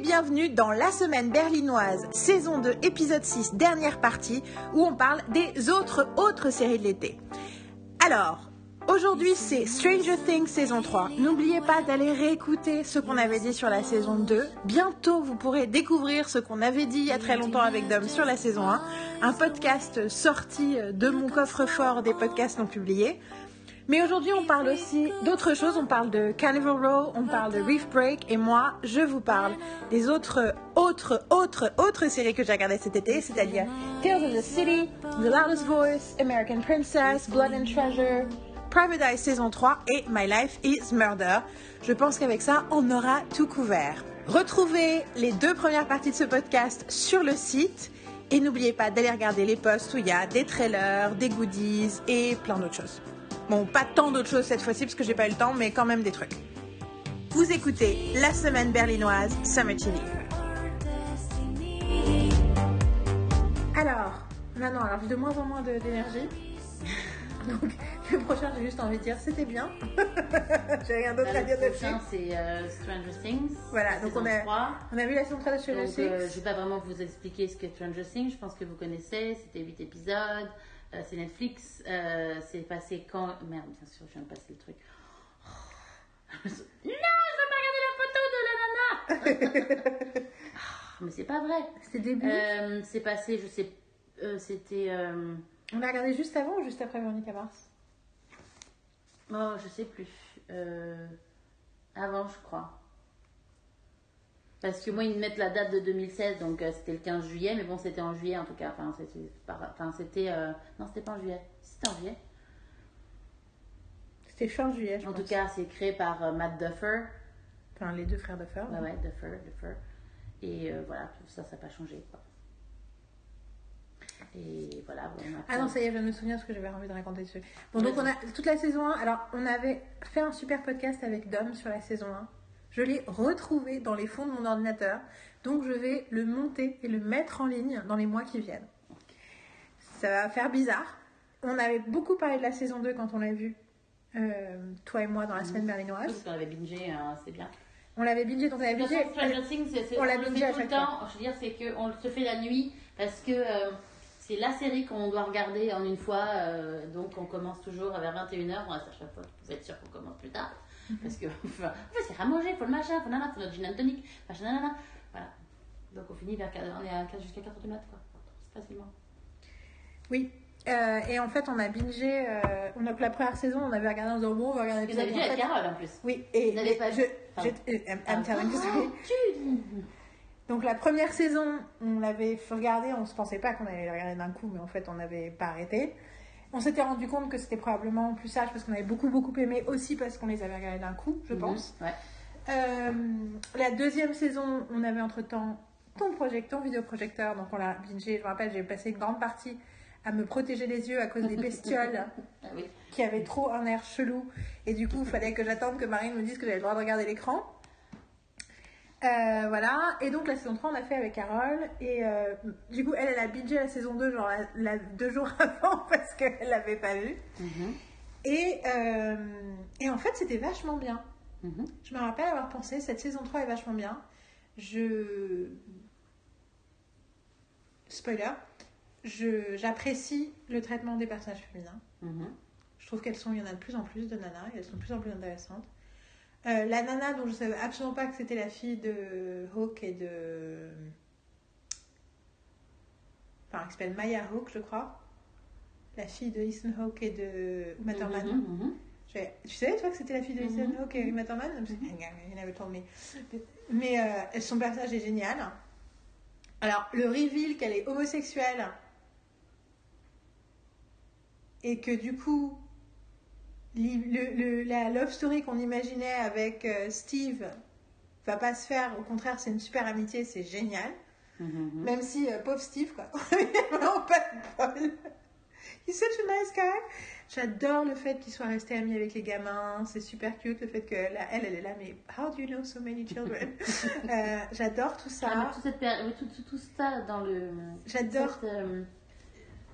bienvenue dans La Semaine Berlinoise, saison 2, épisode 6, dernière partie, où on parle des autres séries de l'été. Alors, aujourd'hui c'est Stranger Things saison 3. N'oubliez pas d'aller réécouter ce qu'on avait dit sur la saison 2. Bientôt vous pourrez découvrir ce qu'on avait dit il y a très longtemps avec Dom sur la saison 1. Un podcast sorti de mon coffre-fort des podcasts non publiés. Mais aujourd'hui, on parle aussi d'autres choses. On parle de Carnival Row, on parle de Reef Break, et moi, je vous parle des autres, autres, autres, autres séries que j'ai regardées cet été, c'est-à-dire Tales of the City, The Loudest Voice, American Princess, Blood and Treasure, Private saison 3 et My Life is Murder. Je pense qu'avec ça, on aura tout couvert. Retrouvez les deux premières parties de ce podcast sur le site. Et n'oubliez pas d'aller regarder les posts où il y a des trailers, des goodies et plein d'autres choses. Bon, pas tant d'autres choses cette fois-ci parce que j'ai pas eu le temps, mais quand même des trucs. Vous écoutez la semaine berlinoise Summer TV. Alors, maintenant, alors j'ai de moins en moins d'énergie. Donc, le prochain, j'ai juste envie de dire c'était bien. j'ai rien d'autre à Le dire dessus. prochain, c'est euh, Stranger Things. Voilà, donc on a, 3. on a vu la saison 3 de Stranger Donc, euh, je Things. vais pas vraiment vous expliquer ce qu'est Stranger Things. Je pense que vous connaissez. C'était 8 épisodes. Euh, c'est Netflix. Euh, c'est passé quand? Merde, bien sûr, je viens de passer le truc. Oh. Non, je veux pas regarder la photo de la nana. Ah, Mais c'est pas vrai. C'était début? Euh, c'est passé, je sais. C'était. On l'a regardé juste avant ou juste après Veronica Mars Oh, je sais plus. Avant, je crois. Parce que moi, ils me mettent la date de 2016, donc euh, c'était le 15 juillet, mais bon, c'était en juillet en tout cas. Enfin, c'était. Enfin, euh, Non, c'était pas en juillet. C'était en juillet. C'était fin juillet, je En pense. tout cas, c'est créé par euh, Matt Duffer. Enfin, les deux frères de Fer. Ouais, ouais, Duffer, Duffer. Et voilà, tout ça, ça n'a pas changé. Quoi. Et voilà. bon, Ah non, ça y est, je viens de me souvenir ce que j'avais envie de raconter dessus. Bon, donc on a toute la saison 1. Alors, on avait fait un super podcast avec Dom sur la saison 1. Je l'ai retrouvé dans les fonds de mon ordinateur. Donc, je vais le monter et le mettre en ligne dans les mois qui viennent. Ça va faire bizarre. On avait beaucoup parlé de la saison 2 quand on l'a vu, euh, toi et moi, dans la semaine Parce berlinoise. qu'on avait bingé, hein, c'est bien. On l'avait bingé, donc on avait bingé. façon, Stranger Things, c'est- c'est- on l'a bingé à tout le temps. Je veux dire, c'est qu'on se fait la nuit parce que euh, c'est la série qu'on doit regarder en une fois. euh, donc, on commence toujours vers 21h. On reste à chaque fois, vous être sûr qu'on commence plus tard. Parce que, enfin, c'est à manger, faut le machin, faut nana, faut notre gin and tonic, machin, nanana. Voilà. Donc, on finit vers, on est à 15 jusqu'à 4h du mat, quoi. Facilement. Oui. Euh, et en fait, on a bingé. euh, on a que la première saison, on avait regardé en disant bon, on va regarder Vous avez vu Et en avec fait- Carole en plus. Oui, et Vous n'avez pas je, vu je, I'm, I'm Ah, Donc la première saison, on l'avait regardé, on se pensait pas qu'on allait le regarder d'un coup, mais en fait on n'avait pas arrêté. On s'était rendu compte que c'était probablement plus sage parce qu'on avait beaucoup beaucoup aimé aussi parce qu'on les avait regardés d'un coup, je Mhm, pense. Ouais. Euh, la deuxième saison, on avait entre temps ton projecteur, ton vidéoprojecteur, donc on l'a bingé. Je me rappelle, j'ai passé une grande partie à me protéger les yeux à cause des bestioles Ah oui. qui avaient trop un air chelou. Et du coup, il fallait que j'attende que Marine me dise que j'avais le droit de regarder l'écran. Euh, voilà. Et donc, la saison 3, on a fait avec Carole. Et euh, du coup, elle, elle a bingé la saison 2, genre la- la- deux jours avant parce qu'elle l'avait pas vue. Mhm, Et, euh, et en fait, c'était vachement bien. mhm. Je me rappelle avoir pensé, cette saison 3 est vachement bien. Je. Spoiler. Je, j'apprécie le traitement des personnages féminins. Mhm. Je trouve qu'elles sont, il y en a de plus en plus de nanas, et elles sont de plus en plus intéressantes. Euh, la nana dont je savais absolument pas que c'était la fille de Hawk et de. Enfin, qui s'appelle Maya Hawk, je crois. La fille de Ethan Hawke et de Uma Thurman. Mhm, mhm. J'ai- Tu savais, toi, que c'était la fille de Ethan Mhm. Hawke et Uma Thurman? Il avait tourné. Mais euh, son personnage est génial. Alors, le reveal qu'elle est homosexuelle et que du coup, le, le- la love story qu'on imaginait avec euh, Steve va pas se faire. Au contraire, c'est une super amitié, c'est génial. Mhm, mhm. Même si, euh, pauvre Steve, quoi. Vraiment pas de bol. He's such a nice guy. J'adore le fait qu'il soit resté ami avec les gamins. C'est super cute le fait que là, elle, elle est là, mais how do you know so many children? Euh, J'adore tout Ah, ça. tout, cette péri- mais tout, tout, tout ça dans le. J'adore. euh,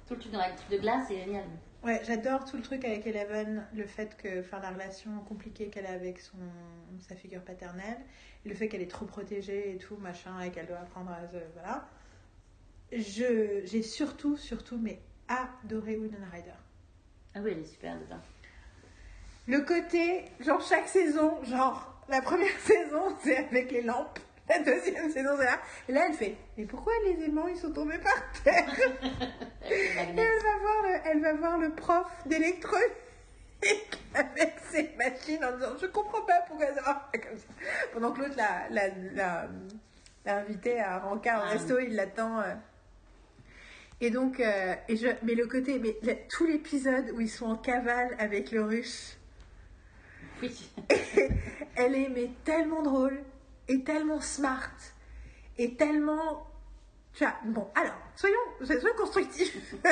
tout le truc dans la de glace, c'est génial. Ouais, j'adore tout le truc avec Eleven, le fait que, enfin, la relation compliquée qu'elle a avec son, sa figure paternelle, le fait qu'elle est trop protégée et tout, machin, et qu'elle doit apprendre à se, voilà. J'ai surtout, surtout, mais adoré Winona Ryder. Ah oui, elle est super dedans. Le côté, genre chaque saison, genre la première saison c'est avec les lampes, la deuxième saison c'est là, et là elle fait, mais pourquoi les aimants ils sont tombés par terre? Elle va voir le, elle va voir le prof d'électronique avec ses machines en disant, je comprends pas pourquoi ça pas comme ça. Pendant que l'autre l'a, la, la, l'a invité à Rancard au Ah. resto, il l'attend. euh. Et donc, euh, et je, mais le côté, mais la- tout l'épisode où ils sont en cavale avec le russe, Oui. elle est mais tellement drôle et tellement smart et tellement tu vois bon alors soyons soyons constructifs.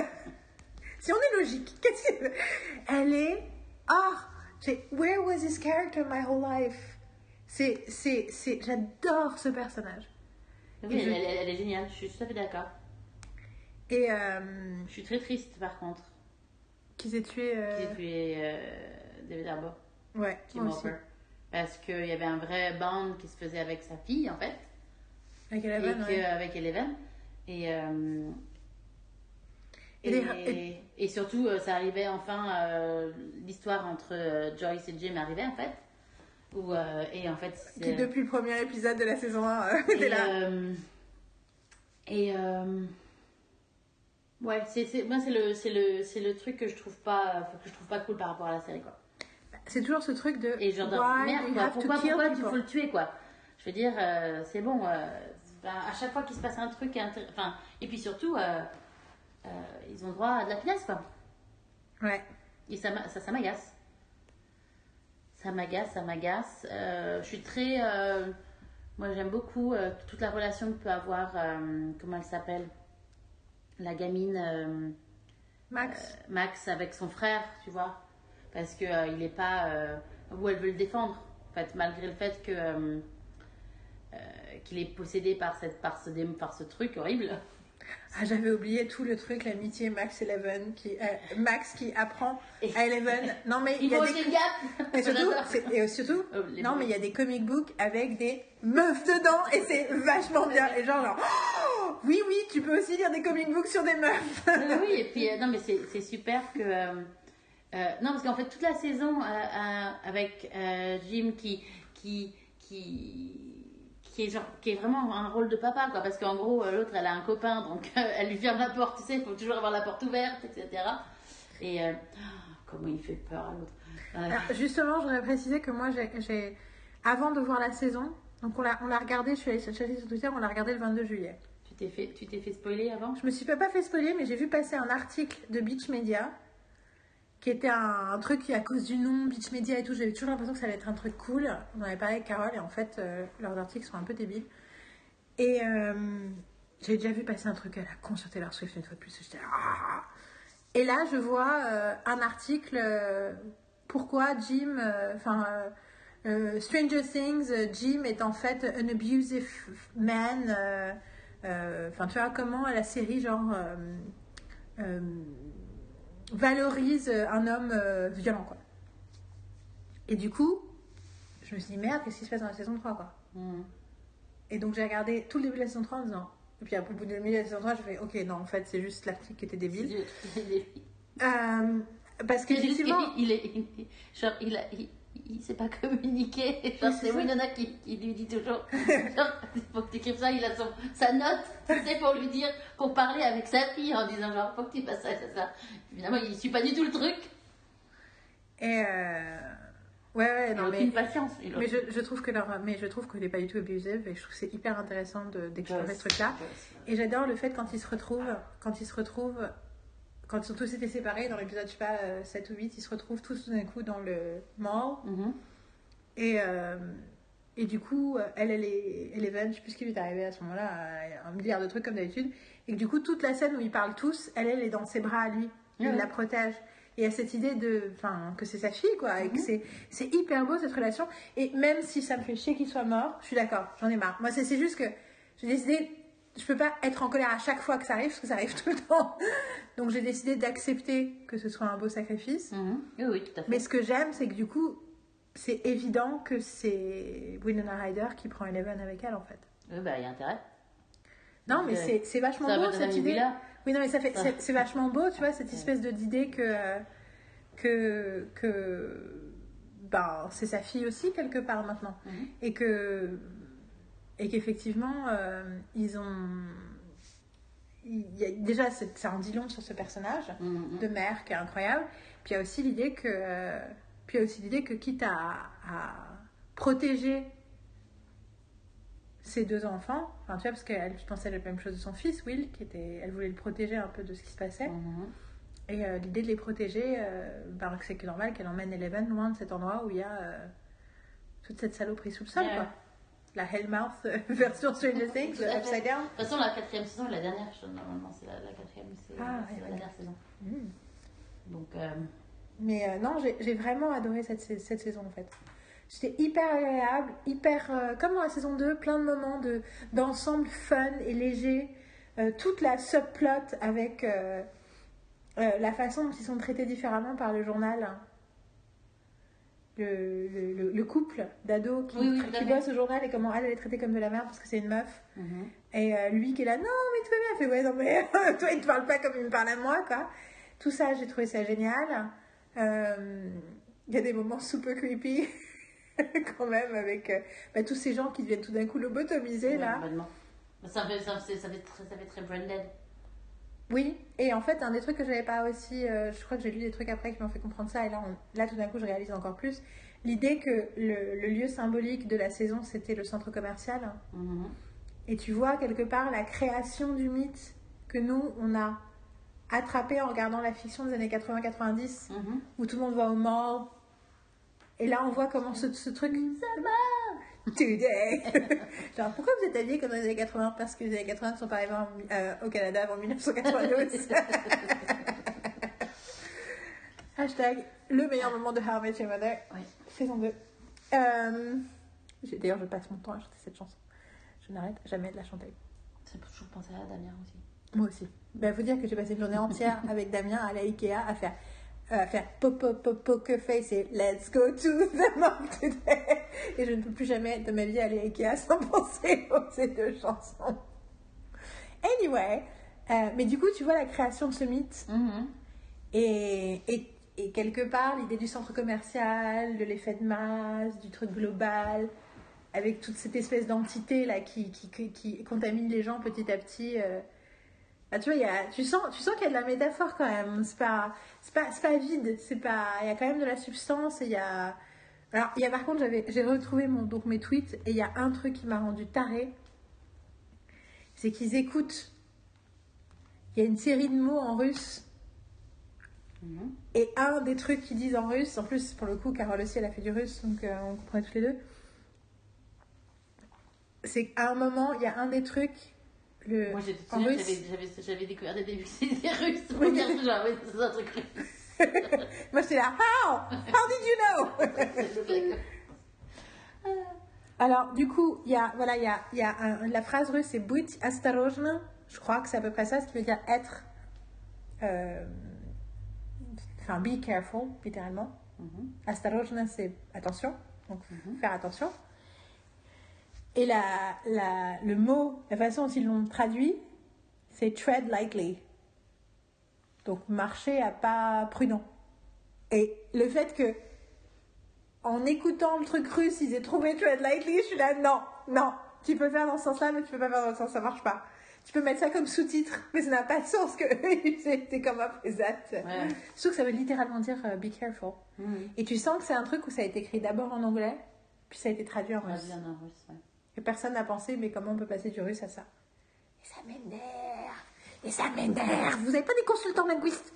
Si on est logique qu'est-ce que elle est ah c'est where was this character my whole life? C'est c'est c'est j'adore ce personnage. Oui, elle, je- elle- elle est géniale, je suis tout à fait d'accord. et euh, Je suis très triste par contre. qu'ils aient tué euh, qu'ils aient tué euh, David Harbour, ouais Tim moi aussi. Parce qu'il y avait un vrai band qui se faisait avec sa fille en fait, avec et Eleven que- ouais. avec Eleven. Et, euh, Et et, les- et- et surtout, euh, ça arrivait enfin, euh, l'histoire entre euh, Joyce et Jim arrivait en fait. Où, euh, et en fait, qui depuis le premier épisode de la saison 1 euh, était Et, là et ouais, c'est, c'est, moi c'est le, c'est le, c'est le truc que je trouve pas, que je trouve pas cool par rapport à la série quoi. C'est toujours ce truc de Et genre, why merde quoi, have to pourquoi, kill pourquoi tu people faut le tuer quoi Je veux dire, euh, c'est bon. euh, ben, à chaque fois qu'il se passe un truc, enfin, et puis surtout, euh, ils ont droit à de la finesse quoi. ouais Et ça, ça, ça m'agace. Ça m'agace, ça m'agace. Je suis très. moi, j'aime beaucoup toute la relation que peut avoir. comment elle s'appelle La gamine Max Max avec son frère, tu vois. Parce que euh, il est pas. euh, où elle veut le défendre. En fait, malgré le fait que. euh, euh, qu'il est possédé par, cette, par, ce, dé- par ce truc horrible. Ah, j'avais oublié tout le truc, l'amitié Max Eleven, qui, euh, Max qui apprend à Eleven. Non, mais il y a des. gap Et surtout, et Oh, non, mais il y a des comic books avec des meufs dedans et c'est vachement bien. Et genre, genre, oh, oui, oui, tu peux aussi lire des comic books sur des meufs. Oui, et puis euh, non, mais c'est c'est super que. euh, euh, non, parce qu'en fait, toute la saison euh, euh, avec Jim qui, qui, qui, qui, est genre, qui est vraiment un rôle de papa, quoi. Parce qu'en gros, l'autre, elle a un copain, donc elle lui ferme la porte, tu sais, il faut toujours avoir la porte ouverte, etc. Et oh, comment il fait peur à l'autre. Alors, justement, je voudrais préciser que moi, j'ai- j'ai. Avant de voir la saison, donc on l'a on l'a regardé, je suis allée chercher sur Twitter, on l'a regardé le 22 juillet. tu t'es fait, tu t'es fait spoiler avant? Je me suis pas pas fait spoiler, mais j'ai vu passer un article de Beach Media qui était un, truc qui, à cause du nom Beach Media et tout, j'avais toujours l'impression que ça allait être un truc cool. On avait parlé avec Carole et en fait, euh, leurs articles sont un peu débiles. Et euh, j'avais déjà vu passer un truc à la con sur Taylor Swift une fois de plus. J'étais là, ah. Et là, je vois euh, un article euh, pourquoi Jim, enfin. Stranger Things, Jim est en fait un abusive man. Enfin, tu vois, comment la série, genre, valorise un homme euh, violent, quoi. Et du coup, je me suis dit, merde, qu'est-ce qui se passe dans la saison 3, quoi. Hmm. Et donc, j'ai regardé tout le début de la saison 3 en disant. Et puis, au bout de la saison 3, je fais, ok, non, en fait, c'est juste l'article qui était débile. Euh, parce qu'effectivement. il est, il est- genre, il a, il, il sait pas communiquer. Genre, c'est. Winona qui, qui lui dit toujours, genre, il faut que tu écrives ça, il a son, sa note, tu sais, pour lui dire, pour parler avec sa fille en disant, genre, faut que tu fasses ça, ça, ça. Évidemment, il suit pas du tout le truc. Et. euh, Ouais, ouais, non, mais. patience. Mais je, je trouve que leur, mais je trouve que n'est pas du tout abusive et je trouve que c'est hyper intéressant de- d'explorer ce truc-là. Et j'adore le fait quand ils se retrouvent, quand ils se retrouvent, quand ils sont tous été séparés dans l'épisode, je sais pas, euh, 7 ou 8, ils se retrouvent tous tout d'un coup dans le mall. Mhm. Et, euh, et du coup, euh, elle, elle est Eleven, je sais plus ce qui lui est arrivé à ce moment-là, euh, un milliard de trucs comme d'habitude. Et que du coup, toute la scène où ils parlent tous, elle, elle est dans ses bras à lui. Il la protège. Et il y a cette idée de, enfin, que c'est sa fille, quoi. Et que c'est, c'est hyper beau cette relation. Et même si ça me fait chier qu'il soit mort, je suis d'accord, j'en ai marre. Moi, c'est, c'est juste que j'ai décidé, je peux pas être en colère à chaque fois que ça arrive, parce que ça arrive tout le temps. Donc j'ai décidé d'accepter que ce soit un beau sacrifice. Mhm. Oui, oui, tout à fait. Mais ce que j'aime, c'est que du coup, c'est évident que c'est Winona Ryder qui prend Eleven avec elle, en fait. Oui, bah, il y a intérêt. Non, mais Euh, c'est vachement beau cette idée. Oui, non, mais ça fait, c'est- vachement beau, tu vois, cette espèce de d'idée que, que, que, ben, c'est sa fille aussi quelque part maintenant, Mhm. et que, et qu'effectivement, euh, ils ont, il y a, déjà, c'est- ça en dit long sur ce personnage Mhm. de mère qui est incroyable. Puis il y a aussi l'idée que, euh, puis il y a aussi l'idée que quitte à, à protéger ses deux enfants, enfin tu vois parce qu'elle je pensais la même chose de son fils Will, qui était, elle voulait le protéger un peu de ce qui se passait. Et euh, l'idée de les protéger, euh, ben, c'est que normal qu'elle emmène Eleven loin de cet endroit où il y a euh, toute cette saloperie sous le sol, quoi. La Hellmouth euh, version Stranger Things, fait. Upside Down. De toute façon, la quatrième saison la dernière. Normalement, c'est la, la quatrième, c'est Ah, ouais, la dernière saison. Mm. Donc, euh, Mais euh, non, j'ai vraiment adoré cette, cette saison en fait. C'était hyper agréable, hyper. euh, comme dans la saison 2, plein de moments de- d'ensemble fun et léger. Euh, toute la subplot avec euh, euh, la façon dont ils sont traités différemment par le journal. hein. Le, le, le- le couple d'ados qui, Oui, oui, qui bosse au journal et comment elle, elle est traitée comme de la merde parce que c'est une meuf. mhm. Et euh, lui qui est là, non, mais tout va bien. Elle fait, ouais, non, mais toi, il te parle pas comme il me parle à moi, quoi. Tout ça, j'ai trouvé ça génial. Euh, Il y a des moments super creepy, quand même, avec euh, bah, tous ces gens qui deviennent tout d'un coup lobotomisés, Ouais, là. complètement. Ça fait, ça, fait, ça, fait très, ça fait très branded. Oui, et en fait, un des trucs que j'avais pas aussi, euh, je crois que j'ai lu des trucs après qui m'ont fait comprendre ça, et là, on- là tout d'un coup, je réalise encore plus. L'idée que le, le lieu symbolique de la saison, c'était le centre commercial. Mhm. Et tu vois quelque part la création du mythe que nous, on a attrapé en regardant la fiction des années 80-90, Mhm. où tout le monde va au mall. Et là, on voit comment ce, ce truc. Ça va Today Genre, pourquoi vous êtes habillés comme dans les années 80 Parce que les années 80 ne sont pas arrivés en- euh, au Canada avant 1992. Hashtag le meilleur moment de How I Met Your Mother, Oui. saison 2. Euh, D'ailleurs, je passe mon temps à chanter cette chanson. Je n'arrête jamais de la chanter. Ça peut toujours penser à Damien aussi. Moi aussi. Ben, faut dire que j'ai passé une journée entière avec Damien à la Ikea à faire, euh, faire pop, pop, pop, poker face et let's go to the mall today. Et je ne peux plus jamais de ma vie aller à Ikea sans penser aux ces deux chansons. Anyway, euh, mais du coup, tu vois la création de ce mythe Mhm. et, et, et quelque part l'idée du centre commercial, de l'effet de masse, du truc global, avec toute cette espèce d'entité là qui, qui, qui, qui contamine les gens petit à petit. euh. Bah, tu vois, y a, tu sens, tu sens qu'il y a de la métaphore quand même. C'est pas, c'est pas, c'est pas vide. C'est pas, il y a quand même de la substance il y a. Alors, il y a par contre, j'avais, j'ai retrouvé mon, donc mes tweets et il y a un truc qui m'a rendu taré. C'est qu'ils écoutent. Il y a une série de mots en russe Mhm. et un des trucs qu'ils disent en russe, en plus, pour le coup, Carole aussi, elle a fait du russe, donc euh, on comprenait tous les deux. C'est qu'à un moment, il y a un des trucs. Le... Moi, j'étais en j'avais, russe. j'avais, j'avais découvert des débuts des Russes. Oui. Pour dire que genre, oui, c'est un truc russe. Moi, j'étais là. How? How did you know? Alors, du coup, il y a, voilà, il y a, il y a un- la phrase russe, c'est Будь осторожна. Je crois que c'est à peu près ça, ce qui veut dire être. euh, Enfin, be careful, littéralement. Mhm. Astarojna, c'est attention, donc faire attention. Et la, la, le mot, la façon dont ils l'ont traduit, c'est tread lightly. Donc marcher à pas prudent. Et le fait que, en écoutant le truc russe, ils aient trouvé tread lightly, je suis là, non, non, tu peux faire dans ce sens-là, mais tu peux pas faire dans le sens, ça marche pas. Tu peux mettre ça comme sous-titre, mais ça n'a pas de sens que c'était comme with that. Ouais. Surtout que ça veut littéralement dire euh, be careful. Mhm. Et tu sens que c'est un truc où ça a été écrit d'abord en anglais, puis ça a été traduit en russe. en russe, ouais. Et personne n'a pensé, mais comment on peut passer du russe à ça Et ça m'énerve Et ça m'énerve Vous n'avez pas des consultants linguistes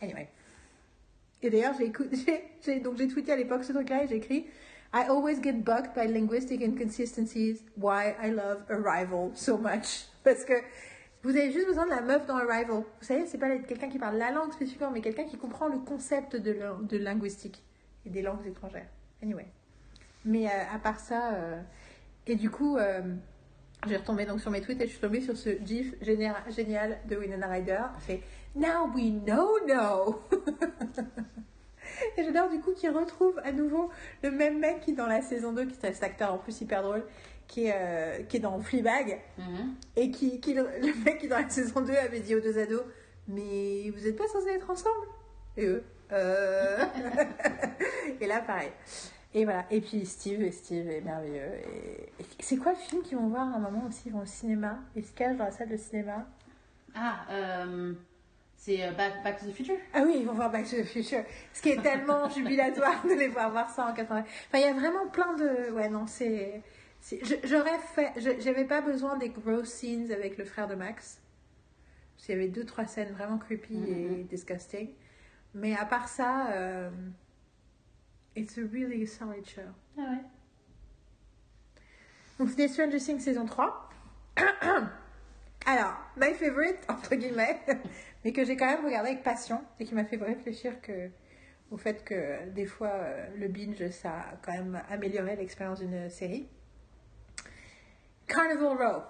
Anyway. Et d'ailleurs, j'ai donc tweeté à l'époque ce truc-là et j'ai écrit I always get bugged by linguistic inconsistencies. Why I love Arrival so much. Parce que vous avez juste besoin de la meuf dans Arrival. Vous savez, c'est pas quelqu'un qui parle la langue spécifiquement, mais quelqu'un qui comprend le concept de, de linguistique et des langues étrangères. Anyway. Mais euh, à part ça, euh, et du coup, euh, j'ai retombé donc sur mes tweets et je suis tombée sur ce gif génial, génial de Winona Ryder. C'est Now we know no. et j'adore du coup qu'il retrouve à nouveau le même mec qui dans la saison 2, qui est cet acteur en plus hyper drôle, qui est, euh, qui est dans Fleabag. Mhm. Et qui, qui le, mec qui dans la saison 2 avait dit aux deux ados Mais vous êtes pas censés être ensemble? Et eux euh... Et là pareil. Et voilà. Et puis Steve, et Steve est merveilleux. Et, et c'est quoi le film qu'ils vont voir à un moment aussi? Ils vont au cinéma? Ils se cachent dans la salle de cinéma? Ah, euh, c'est euh, Back, Back to the Future? Ah oui, ils vont voir Back to the Future. Ce qui est tellement jubilatoire de les voir voir ça en 80. Enfin, il y a vraiment plein de. Ouais, non, c'est. J'aurais fait. J'avais pas besoin des gross scenes avec le frère de Max. Parce qu'il y avait deux, trois scènes vraiment creepy et Mhm. disgusting. Mais à part ça, euh, it's a really solid show. Ah ouais. Donc c'était Stranger Things saison 3. Alors, my favorite, entre guillemets, mais que j'ai quand même regardé avec passion et qui m'a fait réfléchir que, au fait que des fois euh, le binge, ça a quand même amélioré l'expérience d'une série. Carnival Row.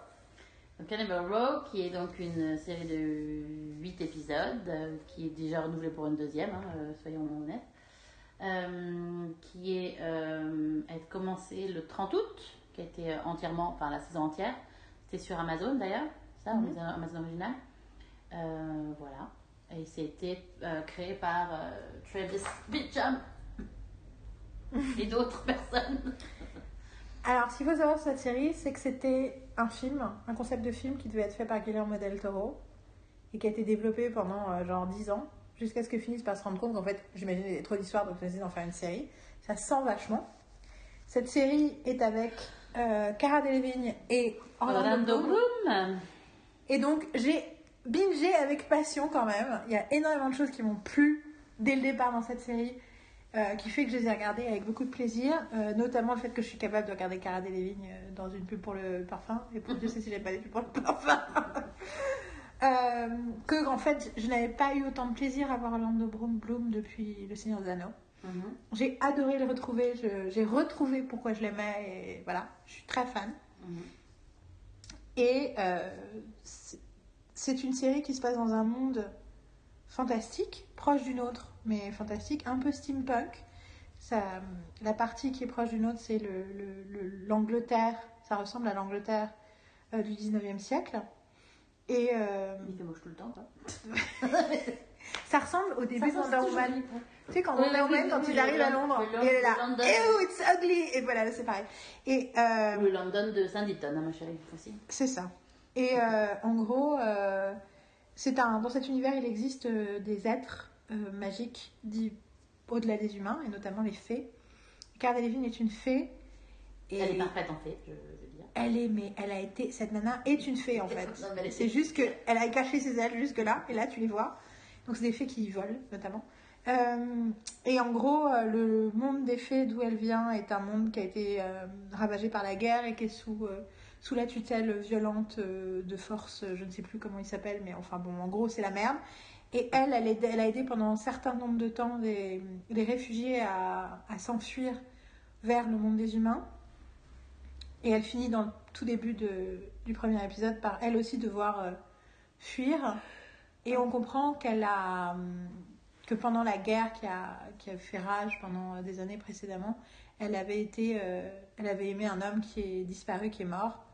Donc Cannibal Row, qui est donc une série de 8 épisodes, euh, qui est déjà renouvelée pour une deuxième, hein, euh, soyons honnêtes, qui est, euh, a commencé le 30 août, qui a été euh, entièrement, enfin la saison entière. C'était sur Amazon d'ailleurs, ça, Mhm. Amazon- Amazon original. Euh, voilà. Et c'était euh, créé par euh, Travis Bicham et d'autres personnes. Alors, ce qu'il faut savoir sur cette série, c'est que c'était un film, un concept de film qui devait être fait par Guillermo del Toro et qui a été développé pendant euh, genre 10 ans, jusqu'à ce qu'ils finissent par se rendre compte qu'en fait, j'imagine qu'il y avait trop d'histoires, donc décidé d'en faire une série. Ça sent vachement. Cette série est avec euh, Cara Delevingne et Orlando, Orlando Bloom. Bloom. Et donc, j'ai bingé avec passion quand même. Il y a énormément de choses qui m'ont plu dès le départ dans cette série, euh, qui fait que je les ai regardées avec beaucoup de plaisir, euh, notamment le fait que je suis capable de regarder Cara Delevingne euh, dans une pub pour le parfum, et pour Dieu sait si j'ai pas des pubs pour le parfum. Euh, que en fait, je n'avais pas eu autant de plaisir à voir Orlando Bloom Bloom depuis Le Seigneur des Anneaux. Mhm. J'ai adoré le retrouver, j'ai retrouvé pourquoi je l'aimais, et voilà, je suis très fan. Mhm. Et euh, c'est- une série qui se passe dans un monde fantastique, proche d'une autre, mais fantastique, un peu steampunk. Ça, la partie qui est proche d'une autre, c'est le- le- le- l'Angleterre. ça ressemble à l'Angleterre euh, du 19e siècle. Et euh, Il fait moche tout le temps, quoi. ça ressemble au début de Wonder Woman. Tu sais, quand Oui, Wonder oui, Woman, oui, quand oui, il le arrive à Lon- Londres, le Lon- et elle est là, le London. Ew, it's ugly! Et voilà, là, c'est pareil. Et euh, Le London de Sanditon, hein, ma chérie, aussi. C'est ça. Et euh, en gros, c'est un, dans cet univers, il existe des êtres magiques dits au-delà des humains, et notamment les fées. Cara Delevingne est une fée. Et Elle est parfaite en fait, je veux dire. Elle est, mais elle a été, cette nana est une fée en fait. C'est juste que elle a caché ses ailes jusque là, et là tu les vois. Donc c'est des fées qui volent notamment. Euh, et en gros, euh, le monde des fées d'où elle vient est un monde qui a été euh, ravagé par la guerre et qui est sous, euh, sous la tutelle violente de force, je ne sais plus comment il s'appelle, mais enfin bon, en gros c'est la merde. Et elle, elle, aide- elle a aidé pendant un certain nombre de temps les, les réfugiés à, à s'enfuir vers le monde des humains. Et elle finit dans le tout début de, du premier épisode par elle aussi devoir euh, fuir. Et on comprend qu'elle a. hum, que pendant la guerre qui a, qui a fait rage pendant des années précédemment, elle avait été. euh, elle avait aimé un homme qui est disparu, qui est mort,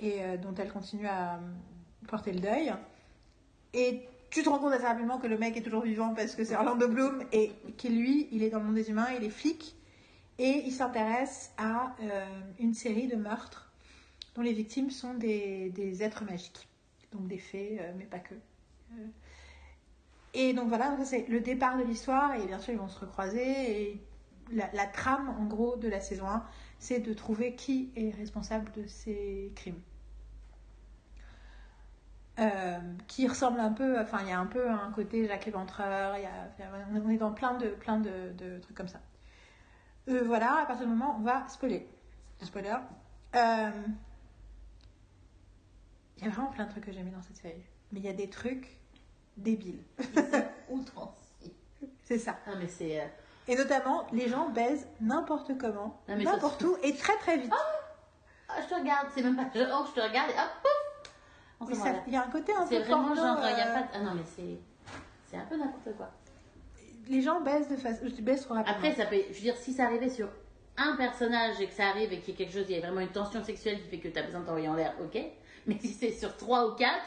et euh, dont elle continue à hum, porter le deuil. Et tu te rends compte assez rapidement que le mec est toujours vivant parce que c'est Orlando Bloom et que lui, il est dans le monde des humains, il est flic et il s'intéresse à euh, une série de meurtres dont les victimes sont des, êtres magiques, donc des fées, euh, mais pas que. Euh, et donc voilà, c'est le départ de l'histoire et bien sûr ils vont se recroiser et la, trame en gros de la saison 1, c'est de trouver qui est responsable de ces crimes. Qui ressemble un peu, enfin il y a un peu un côté Jacques a- on est dans plein de, plein de trucs comme ça. Euh, voilà, à partir du moment, on va spoiler. Spoiler. Euh, Il y a vraiment plein de trucs que j'ai mis dans cette série. Mais il y a des trucs débiles. Outrancier. C'est ça. Non, mais c'est. euh, Et notamment, les gens baisent n'importe comment, n'importe où, et très très vite. Ah, je te regarde, c'est même pas genre, je te regarde et hop, pouf On. Il y a un côté un C'est vraiment porno, genre, il y a euh, pas. Ah non, mais c'est... C'est un peu n'importe quoi. Les gens baissent de baisse trop rapidement. Après, ça peut... Je veux dire, si ça arrivait sur un personnage et que ça arrive et qu'il y a quelque chose, il y a vraiment une tension sexuelle qui fait que t'as besoin de t'envoyer en l'air, ok. Mais si c'est sur trois ou quatre,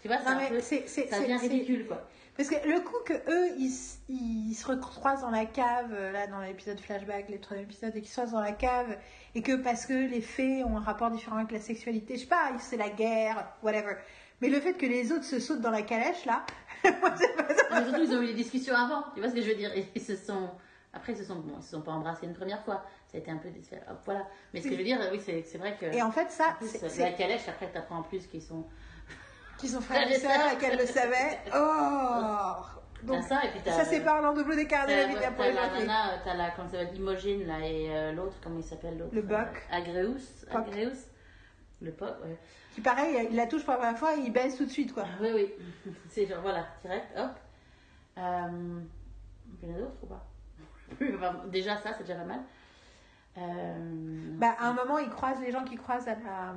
tu vois, Non, peu... Ça devient ridicule, quoi. Parce que le coup que eux, ils, se recroisent dans la cave, euh, là, dans l'épisode flashback, le troisième épisode, et qu'ils soient dans la cave, et que parce que les fées ont un rapport différent avec la sexualité, je sais pas, c'est la guerre, whatever. Mais le fait que les autres se sautent dans la calèche, là, moi, c'est pas ça. Mais surtout, ils ont eu des discussions avant. Tu vois ce que je veux dire? Ils se sont. Après, ils se sont, bon, ils se sont pas embrassés une première fois. Ça a été un peu des hop, voilà. Mais ce que je veux dire, oui, c'est vrai que. Et en fait, ça, en plus, c'est- la calèche, après, t'apprends en plus qu'ils sont. qu'ils sont frères et sœurs, et qu'elle le savait. Oh Donc, ça, et puis ça, c'est pas un double d'écart de la vie de T'as première la nana, euh, t'as la, comment ça s'appelle, Imogen, là, et euh, l'autre, comment il s'appelle l'autre? Le euh, Buck. Agreus. Puck. Agreus. Le Puck, ouais. Qui, pareil, il la touche pour la première fois, et il baisse tout de suite, quoi. Ah, oui, oui. C'est genre, voilà, direct, hop. Euh, il y en a d'autres ou pas? Enfin, Déjà, ça, c'est déjà pas mal. Euh, Bah, à un moment, ils croisent les gens qui croisent à la.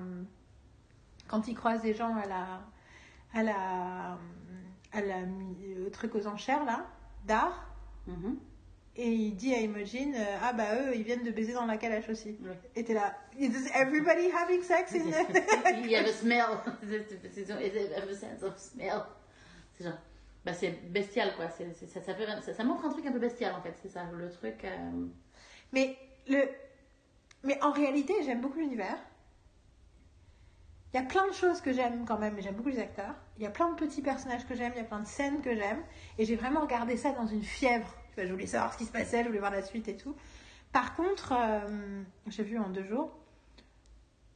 Quand ils croisent des gens à la. à la. à la. au truc aux enchères, là, d'art. mhm. Et il dit à Imogen, euh, ah bah eux, ils viennent de baiser dans la calèche aussi. Ouais. Et t'es là, is everybody having sex in the... Il y a le smell. A sense of smell? C'est genre. Bah, c'est bestial, quoi. C'est- ça, ça, fait- ça, ça montre un truc un peu bestial, en fait. C'est ça, le truc. euh, Mais, le... Mais en réalité, j'aime beaucoup l'univers. Il y a plein de choses que j'aime quand même, mais j'aime beaucoup les acteurs. Il y a plein de petits personnages que j'aime, il y a plein de scènes que j'aime. Et j'ai vraiment regardé ça dans une fièvre. Vois, je voulais savoir ce qui se passait, je voulais voir la suite et tout. Par contre, euh, j'ai vu en deux jours.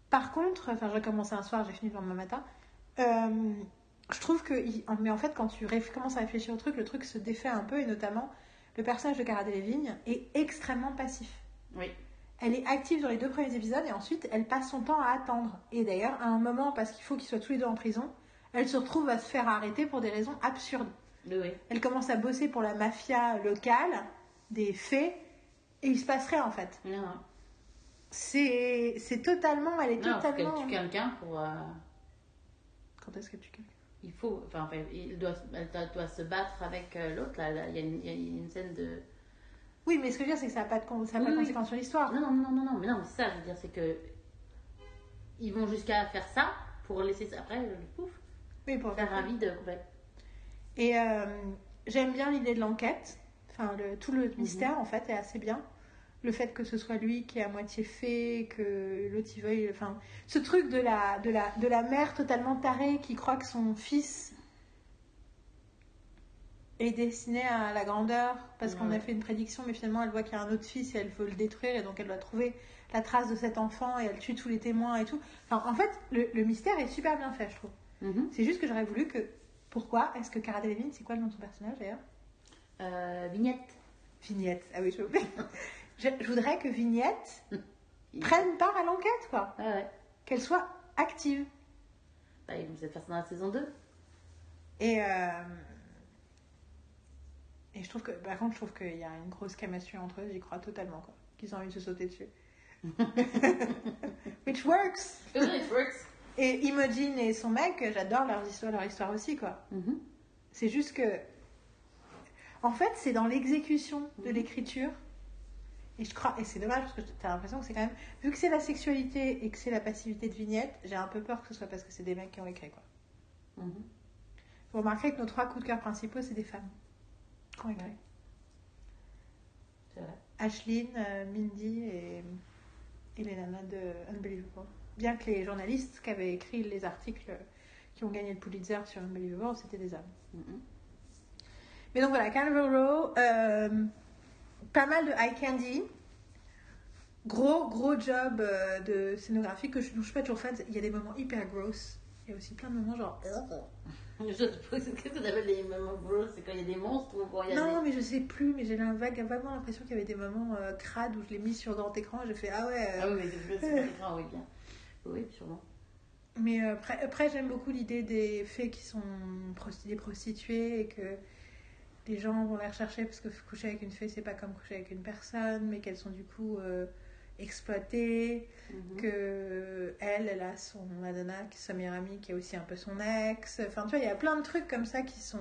Par contre, enfin, j'ai commencé un soir, j'ai fini le lendemain matin. Euh, je trouve que, mais en fait, quand tu commences à réfléchir au truc, le truc se défait un peu, et notamment, le personnage de Cara Delevingne est extrêmement passif. Oui. Elle est active dans les deux premiers épisodes et ensuite elle passe son temps à attendre. Et d'ailleurs, à un moment, parce qu'il faut qu'ils soient tous les deux en prison, elle se retrouve à se faire arrêter pour des raisons absurdes. Oui. Elle commence à bosser pour la mafia locale des fées et il se passe rien en fait. Non. C'est c'est totalement, elle est Non, faut totalement. qu'elle tue quelqu'un pour. euh, Quand est-ce que tu quelqu'un? il faut. Enfin, il doit, elle doit, doit se battre avec euh, l'autre, là. Il y, a une, il y a une scène de. Oui, mais ce que je veux dire, c'est que ça n'a pas de, con- ça a pas de Oui, oui. conséquence sur l'histoire. Non, non, non, non, non, mais non, c'est ça, je veux dire, c'est que. Ils vont jusqu'à faire ça pour laisser ça. Après, le pouf, Oui, pour faire un vide complet. Et euh, j'aime bien l'idée de l'enquête. Enfin, le, tout le mystère, en fait, est assez bien. Le fait que ce soit lui qui est à moitié fait, que l'autre il veuille. Enfin, ce truc de la, de, la, de la mère totalement tarée qui croit que son fils est destiné à la grandeur parce qu'on a fait une prédiction, mais finalement elle voit qu'il y a un autre fils et elle veut le détruire et donc elle doit trouver la trace de cet enfant et elle tue tous les témoins et tout. Enfin, en fait, le, le mystère est super bien fait, je trouve. Mhm. C'est juste que j'aurais voulu que. Pourquoi est-ce que Cara Delevingne, c'est quoi le nom de son personnage d'ailleurs Euh, vignette. Vignette. Ah oui, je je, je voudrais que Vignette prenne part à l'enquête, quoi. Ouais, ouais. Qu'elle soit active. Bah, ils vont peut-être faire ça dans la saison 2. Et. euh, Et je trouve que. Par contre, je trouve qu'il y a une grosse chemistry entre eux, j'y crois totalement, quoi. Qu'ils ont envie de se sauter dessus. Which works! It works? Et Imogen et son mec, j'adore leur histoire, leur histoire aussi, quoi. Mhm. C'est juste que. En fait, c'est dans l'exécution de Mhm. l'écriture. Et je crois. Et c'est dommage parce que t'as l'impression que c'est quand même. Vu que c'est la sexualité et que c'est la passivité de vignette, j'ai un peu peur que ce soit parce que c'est des mecs qui ont écrit, quoi. Mhm. Vous remarquerez que nos trois coups de cœur principaux, c'est des femmes qui ont écrit. Ashlyn, euh, Mindy et, et les nanas de Unbelievable. Bien que les journalistes qui avaient écrit les articles qui ont gagné le Pulitzer sur Unbelievable, c'était des hommes. Mhm. Mais donc voilà, Carnival Row, euh, pas mal de eye candy. Gros, gros job euh, de scénographie que je ne suis pas toujours fan. Il y a des moments hyper gross. Il y a aussi plein de moments genre. Je qu'est-ce que t'appelles des moments gross C'est quand il y a des monstres ou quand il y a Non, mais je sais plus, mais j'ai vaguement l'impression qu'il y avait des moments euh, crades où je l'ai mis sur grand écran et j'ai fait ah ouais. euh, Ah oui, mais c'est pas écran, oui, bien. Oui, sûrement. Mais euh, après, après, j'aime beaucoup l'idée des faits qui sont des prostituées et que les gens vont les rechercher parce que coucher avec une fée, c'est pas comme coucher avec une personne, mais qu'elles sont du coup euh, exploitée, Mhm. que elle, elle a son Madonna, qui est sa meilleure amie, qui est aussi un peu son ex. Enfin, tu vois, il y a plein de trucs comme ça qui sont.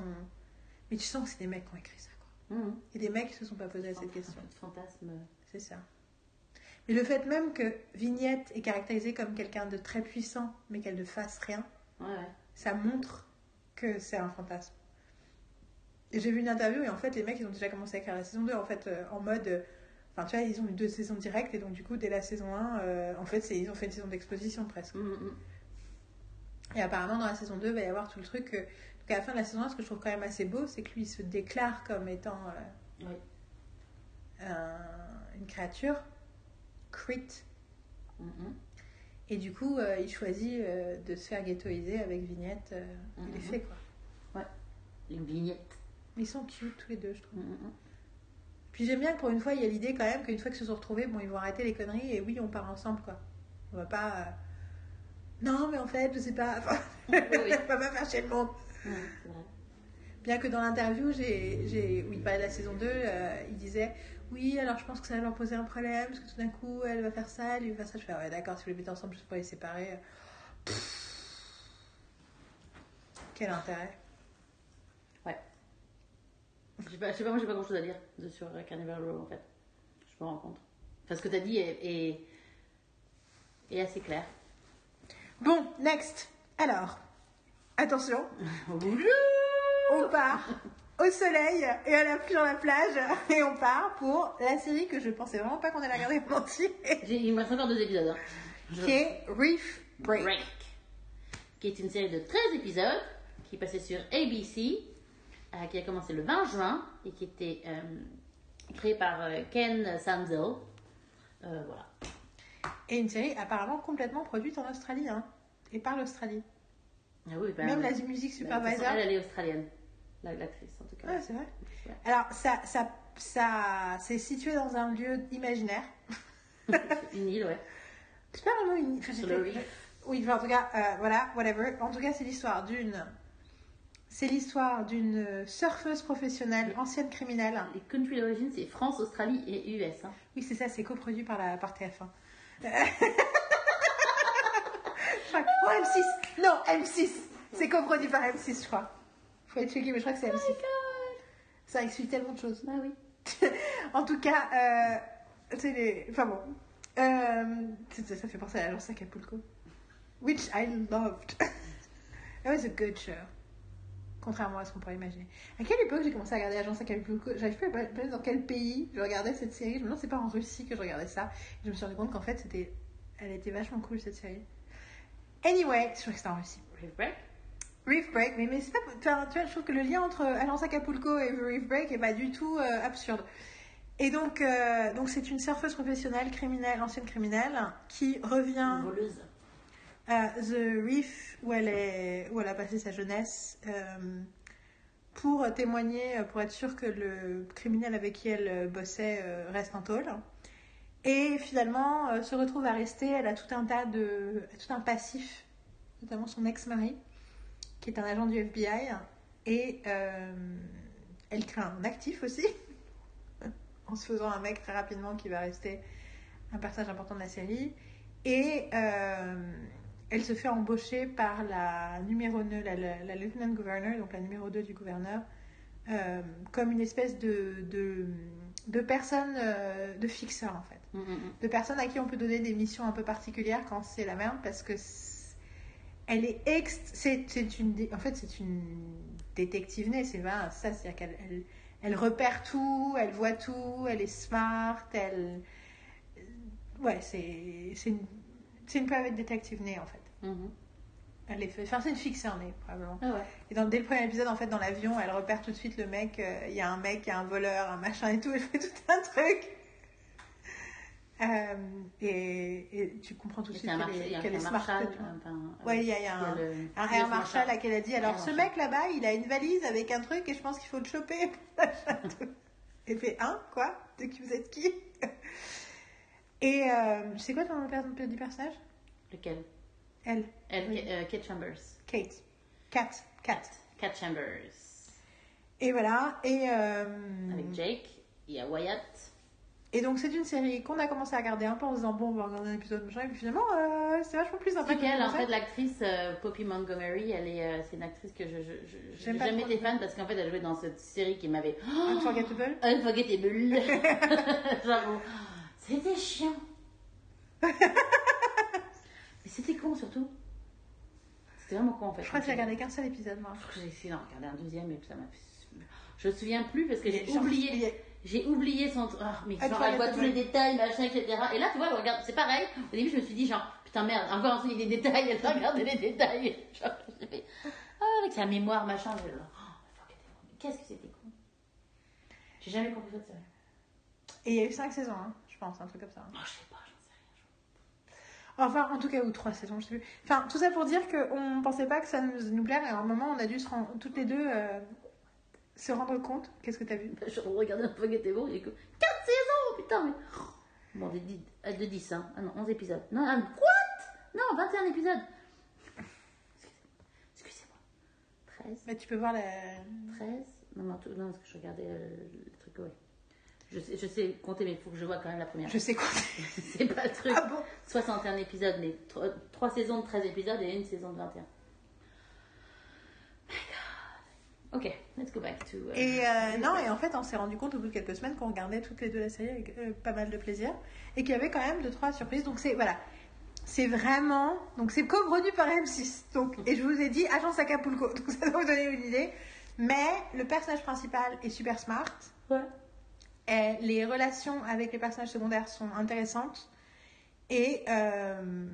Mais tu sens que c'est des mecs qui ont écrit ça, quoi. Mhm. Et des mecs qui se sont pas posés à cette Un question. peu de fantasme. C'est ça. Mais le fait même que Vignette est caractérisée comme quelqu'un de très puissant, mais qu'elle ne fasse rien, Ouais, ça montre que c'est un fantasme. Et j'ai vu une interview et en fait, les mecs, ils ont déjà commencé à écrire la saison 2 en fait, euh, en mode. euh, Enfin, tu vois, ils ont eu deux saisons directes et donc, du coup, dès la saison 1, euh, en fait, ils ont fait une saison d'exposition presque. Mhm, mhm. Et apparemment, dans la saison 2, il va y avoir tout le truc. Donc, à la fin de la saison 1, ce que je trouve quand même assez beau, c'est que lui, il se déclare comme étant Oui. un- une créature, Crit. Mhm. Et du coup, euh, il choisit euh, de se faire ghettoiser avec Vignette. euh, Il est fait, quoi. Une vignette. Ils sont cute tous les deux, je trouve. Mhm. Puis j'aime bien que pour une fois, il y a l'idée quand même qu'une fois qu'ils se sont retrouvés, bon, ils vont arrêter les conneries et oui, on part ensemble, quoi. On va pas. euh, Non, mais en fait, je sais pas. Enfin, Oui, oui. on va pas faire chier le monde. Ouais. Bien que dans l'interview, j'ai, j'ai, où il parlait de la saison 2, euh, il disait Oui, alors je pense que ça va leur poser un problème, parce que tout d'un coup, elle va faire ça, lui va faire ça. Je fais Ouais, d'accord, si vous les mettez ensemble juste pour les séparer. Pff. Quel intérêt Je sais pas, je sais pas, moi j'ai pas grand chose à dire de, sur Carnival Row en fait. Je me rends compte. Enfin, ce que t'as dit est, est, est assez clair. Bon, next. Alors, attention, on part au soleil et à la pluie dans la plage et on part pour la série que je pensais vraiment pas qu'on allait regarder en entier, J'ai- Il me reste encore deux épisodes. hein. Je- qui est Reef Break. Break, qui est une série de 13 épisodes qui passait sur ABC, euh, qui a commencé le 20 juin et qui était euh, créée par euh, Ken Sanzel. Euh, voilà. Et une série apparemment complètement produite en Australie, hein, et par l'Australie. Ah oui, bah, Même la façon, supervisor. Elle, elle est australienne, l'actrice en tout cas. Ouais, c'est vrai. Ouais. Alors, ça, ça, ça, c'est situé dans un lieu imaginaire. Une île, ouais. C'est pas vraiment une. enfin, Sur j'ai le fait- reef. Oui, enfin, en tout cas, euh, voilà, whatever. En tout cas, c'est l'histoire d'une. C'est l'histoire d'une surfeuse professionnelle, ancienne criminelle. Les countries d'origine, c'est France, Australie et US. hein. Oui, c'est ça, c'est coproduit par, la, par TF1. Euh, je crois- oh, M6 Non, M6 C'est coproduit par M6, je crois. Faut être checké, mais je crois que c'est M6. Ça explique tellement de choses. Bah oui. en tout cas, euh, c'est les... Enfin bon. Euh, ça, fait penser à l'agence Acapulco. Which I loved. It was a good show. Contrairement à ce qu'on pourrait imaginer. À quelle époque j'ai commencé à regarder l'agence Acapulco? J'arrive pas à me dans quel pays je regardais cette série. Je me demande, c'est pas en Russie que je regardais ça. Et je me suis rendu compte qu'en fait, c'était... Elle était vachement cool cette série. Anyway, je crois que c'était en Russie. Reef Break. Mais, mais c'est pas. enfin, tu vois, je trouve que le lien entre Agence Acapulco et Reef Break est pas du tout euh, absurde. Et donc, euh, donc c'est une surfeuse professionnelle, criminelle, ancienne criminelle, qui revient Une voleuse. à The Reef où elle, est, où elle a passé sa jeunesse euh, pour témoigner, pour être sûre que le criminel avec qui elle euh, bossait euh, reste en tôle. Et finalement, euh, se retrouve arrêtée. Elle a tout un tas de. tout un passif, notamment son ex-mari, qui est un agent du FBI. Et euh, elle crée un actif aussi, en se faisant un mec très rapidement qui va rester un personnage important de la série. Et euh, elle se fait embaucher par la numéro 2, la, la, la lieutenant governor, donc la numéro 2 du gouverneur, euh, comme une espèce de, de, de personne, euh, de fixeur en fait. Mm, mm, mm. De personne à qui on peut donner des missions un peu particulières quand c'est la merde parce que elle est ex c'est c'est une en fait c'est une détective née c'est vraiment ça c'est à dire qu'elle elle, elle repère tout elle voit tout elle est smart elle ouais c'est c'est une c'est une private detective née en fait Mhm. elle est fait enfin c'est une fixeur née probablement Ah ouais. et dans, dès le premier épisode, en fait, dans l'avion, elle repère tout de suite le mec. euh, Il y a un mec, il y a un voleur, un machin et tout. Elle fait tout un truc. Euh, et, et tu comprends tout de Et suite un, qu'elle est, qu'elle un smart. Euh, il y a, y a un, le- un Air Marshall à qui elle a dit alors Air ce Marshall. mec là-bas, il a une valise avec un truc et je pense qu'il faut le choper. Elle fait hein quoi? De qui vous êtes qui? Et euh, c'est quoi ton per- petit personnage? Lequel? Elle, Elle, Oui. euh, Kate Chambers. Kate, Kat, Kat. Kate Chambers. Et voilà. Et Avec Jake, il y a Wyatt. Et donc, c'est une série qu'on a commencé à regarder un peu en se disant, bon, on va regarder un épisode, machin, et puis finalement, euh, c'est vachement plus sympa. C'est en fait, l'actrice euh, Poppy Montgomery, elle est, euh, c'est une actrice que je, pas jamais été fan parce qu'en fait, elle jouait dans cette série qui m'avait. Oh, Unforgettable. Unforgettable. Genre, c'était chiant. Mais c'était con surtout. C'était vraiment con en fait. Je crois que j'ai regardé qu'un seul épisode, moi. J'ai essayé d'en regarder un deuxième et puis ça m'a. Je me souviens plus parce que j'ai oublié. J'ai oublié son. Oh, mais Ah, genre, tu elle voit tous les détails, machin, etc. Et là, tu vois, elle regarde, c'est pareil. Au début, je me suis dit, genre, putain, merde, encore truc, des détails, elle a regardé les détails. Genre, j'ai fait, ah, avec sa mémoire, machin, je. Oh, qu'est-ce que c'était con. J'ai jamais compris cette série. Et il y a eu 5 saisons, hein, je pense, un truc comme ça. Oh, je sais pas, j'en sais rien. Enfin, en tout cas, ou 3 saisons, je sais plus. Enfin, tout ça pour dire qu'on pensait pas que ça nous, nous plaire, et à un moment, on a dû se rendre, toutes les deux euh, se rendre compte. Qu'est-ce que t'as vu? Je regardais un peu bon, il y a que 4 saisons, putain, mais. Bon, de 10, euh, de 10 hein. Ah non, 11 épisodes. Non, ah, what? Non, 21 épisodes. Excusez-moi. 13 Bah, tu peux voir la. 13 Non, non, tout- non, parce que je regardais euh, le truc, ouais. Je sais, je sais compter, mais il faut que je vois quand même la première. Je sais quoi. C'est pas le truc. ah bon? 61 épisodes, mais 3, saisons de 13 épisodes et une saison de 21. My God. Ok, let's go back to. euh, Et euh, non, et en fait, on s'est rendu compte au bout de quelques semaines qu'on regardait toutes les deux la série avec euh, pas mal de plaisir et qu'il y avait quand même deux trois surprises. Donc c'est voilà, c'est vraiment donc c'est co-produit par M6. Donc et je vous ai dit Agence Acapulco. Donc ça doit vous donner une idée. Mais le personnage principal est super smart. Ouais. Et les relations avec les personnages secondaires sont intéressantes et euh,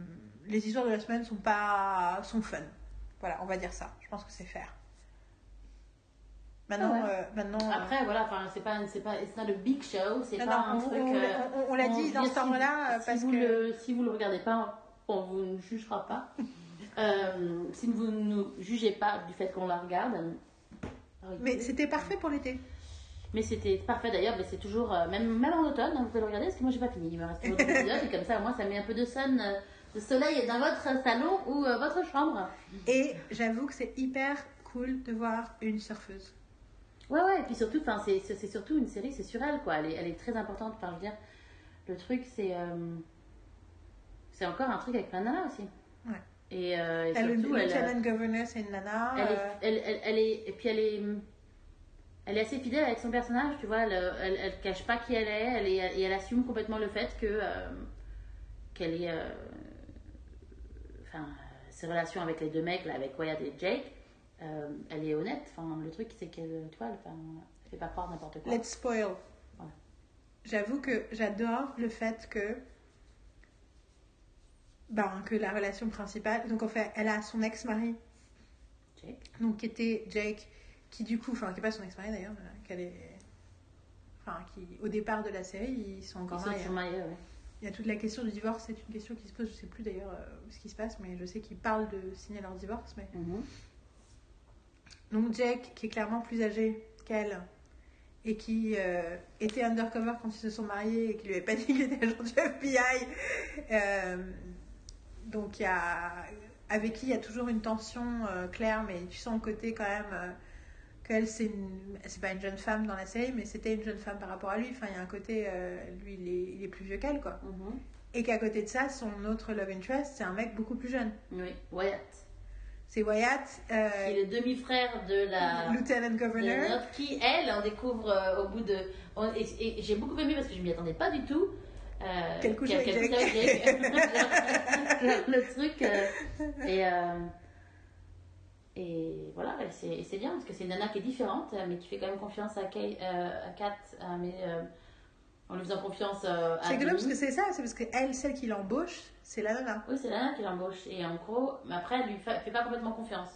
les histoires de la semaine sont pas sont fun. Voilà, on va dire ça. Je pense que c'est fair. Maintenant, Ah ouais. euh, maintenant. euh, Après, voilà, enfin, c'est pas, c'est pas, it's not a big show, c'est pas non, un on, truc. on- euh, on- on l'a dit dans si- ordre-là euh, si parce vous que le, si vous le regardez pas, on vous ne jugera pas. Euh, si vous ne nous jugez pas du fait qu'on la regarde. euh, mais c'était parfait pour l'été. Mais c'était parfait d'ailleurs, mais c'est toujours, euh, même, même en automne, hein, vous pouvez le regarder parce que moi j'ai pas fini, il me reste d'autres épisodes et comme ça au moins ça met un peu de sun, euh, de soleil dans votre salon ou euh, votre chambre. Et j'avoue que c'est hyper cool de voir une surfeuse. Ouais, ouais, et puis surtout, c'est, surtout une série, c'est sur elle, quoi. Elle est, elle est très importante. Enfin, je veux dire, le truc, c'est. euh, c'est encore un truc avec de nanas aussi. Ouais. Et, euh, et Elle, le surtout, elle, Lieutenant Governor, c'est une nana. elle, est, euh, elle, elle, elle est. Et puis, elle est. Elle est assez fidèle avec son personnage, tu vois. Elle, elle, elle cache pas qui elle est, elle est et elle assume complètement le fait que. euh, qu'elle est. Enfin, ses relations avec les deux mecs, là, avec Wyatt et Jake. Euh, elle est honnête. Enfin, le truc, c'est qu'elle, tu vois, elle, enfin, elle fait pas croire n'importe quoi. Let's spoil. J'avoue que j'adore le fait que. Ben, que la relation principale. Donc, en fait, elle a son ex-mari, Jake. donc qui était Jake, qui du coup. Enfin, qui n'est pas son ex-mari d'ailleurs, qu'elle est. Enfin, qui, au départ de la série, ils sont Ils encore sont mariés. toujours mariés, ouais. Il y a toute la question du divorce, c'est une question qui se pose, je sais plus d'ailleurs euh, ce qui se passe, mais je sais qu'ils parlent de signer leur divorce. Mais... Mhm. Donc Jake, qui est clairement plus âgé qu'elle, et qui euh, était undercover quand ils se sont mariés, et qui lui avait pas dit qu'il était agent du FBI, euh, donc il y a, avec qui il y a toujours une tension euh, claire, mais tu sens le côté quand même qu'elle, c'est c'est pas une jeune femme dans la série, mais c'était une jeune femme par rapport à lui. Enfin, il y a un côté, lui, il est, il est plus vieux qu'elle, quoi. Mhm. Et qu'à côté de ça, son autre love interest, c'est un mec beaucoup plus jeune. Oui, Wyatt. C'est Wyatt, Qui euh, est le demi-frère de la. Lieutenant Governor. notre, qui, elle, on découvre euh, au bout de. on- et et j'ai beaucoup aimé parce que je m'y attendais pas du tout. Euh, Qu'elle couche avec. Jake. le truc. et, et voilà, c'est bien parce que c'est une nana qui est différente, mais qui fait quand même confiance à, Kay, à Kat, mais en lui faisant confiance euh, à C'est rigolo parce que c'est ça, c'est parce que elle, celle qui l'embauche, c'est la nana. Oui, c'est la nana qui l'embauche. Et en gros, mais après, elle lui fait, fait pas complètement confiance.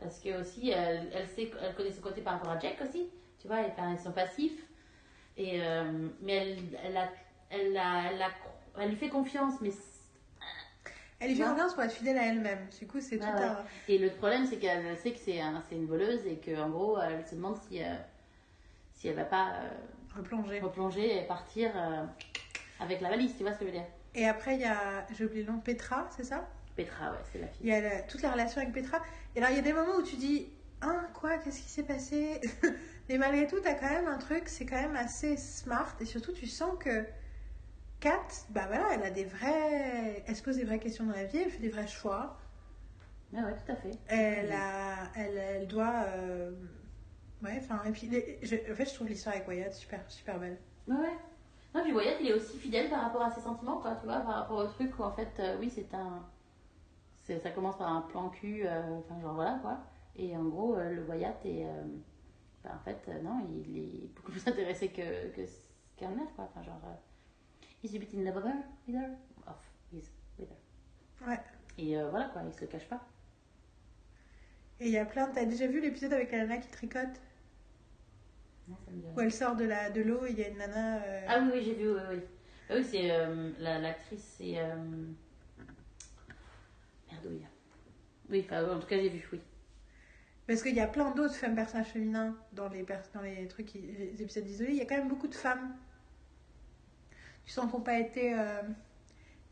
Parce que aussi, elle, elle, sait, elle connaît son côté par rapport à Jack aussi. Tu vois, ils sont passifs. Et, euh, mais elle, elle, a, elle, a, elle, a- elle lui fait confiance. Mais Elle lui fait Ouais. confiance pour être fidèle à elle-même. Du coup, c'est tout Ouais, un. Et le problème, c'est qu'elle sait que c'est un, c'est une voleuse et qu'en gros, elle se demande si, euh, si elle va pas euh, Replonger. replonger et partir euh, avec la valise. Tu vois ce que je veux dire Et après, il y a, j'ai oublié le nom, Petra, c'est ça? Petra, ouais, c'est la fille. Il y a la- toute la relation avec Petra. Et alors, il y a des moments où tu dis, hein, quoi, qu'est-ce qui s'est passé? Mais malgré tout, t'as quand même un truc, c'est quand même assez smart. Et surtout, tu sens que Kat, bah voilà, elle a des vrais. Elle se pose des vraies questions dans la vie, elle fait des vrais choix. Ah ouais, tout à fait. Elle, a, elle, elle doit. euh, Ouais, enfin, et puis, les- je- en fait, je trouve l'histoire avec Wyatt super, super belle. Ouais, ouais. Non, puis Wyatt, il est aussi fidèle par rapport à ses sentiments, quoi, tu vois, par rapport au truc où, en fait, euh, oui, c'est un. Ça commence par un plan cul, euh, enfin, genre voilà, quoi. Et en gros, euh, le Wyatt est. bah, en fait, non, il est beaucoup plus intéressé que, que quoi. Enfin, genre. is he bit in love with her? With her? Off. With her. Ouais. Et voilà, quoi, il se le cache pas. Et il y a plein. T'as déjà vu l'épisode avec la nana qui tricote Non, ça me dit rien. Où elle sort de la de l'eau et il y a une nana. euh, Ah oui, oui, j'ai vu, oui, oui. Ah oui, c'est euh, la- l'actrice, c'est. Euh... Merdouille. Oui, enfin, en tout cas, j'ai vu, oui. Parce qu'il y a plein d'autres femmes personnages féminins dans les, pers- dans les trucs, qui- les épisodes isolés. Il y a quand même beaucoup de femmes. Tu sens qu'ils n'ont pas été. euh,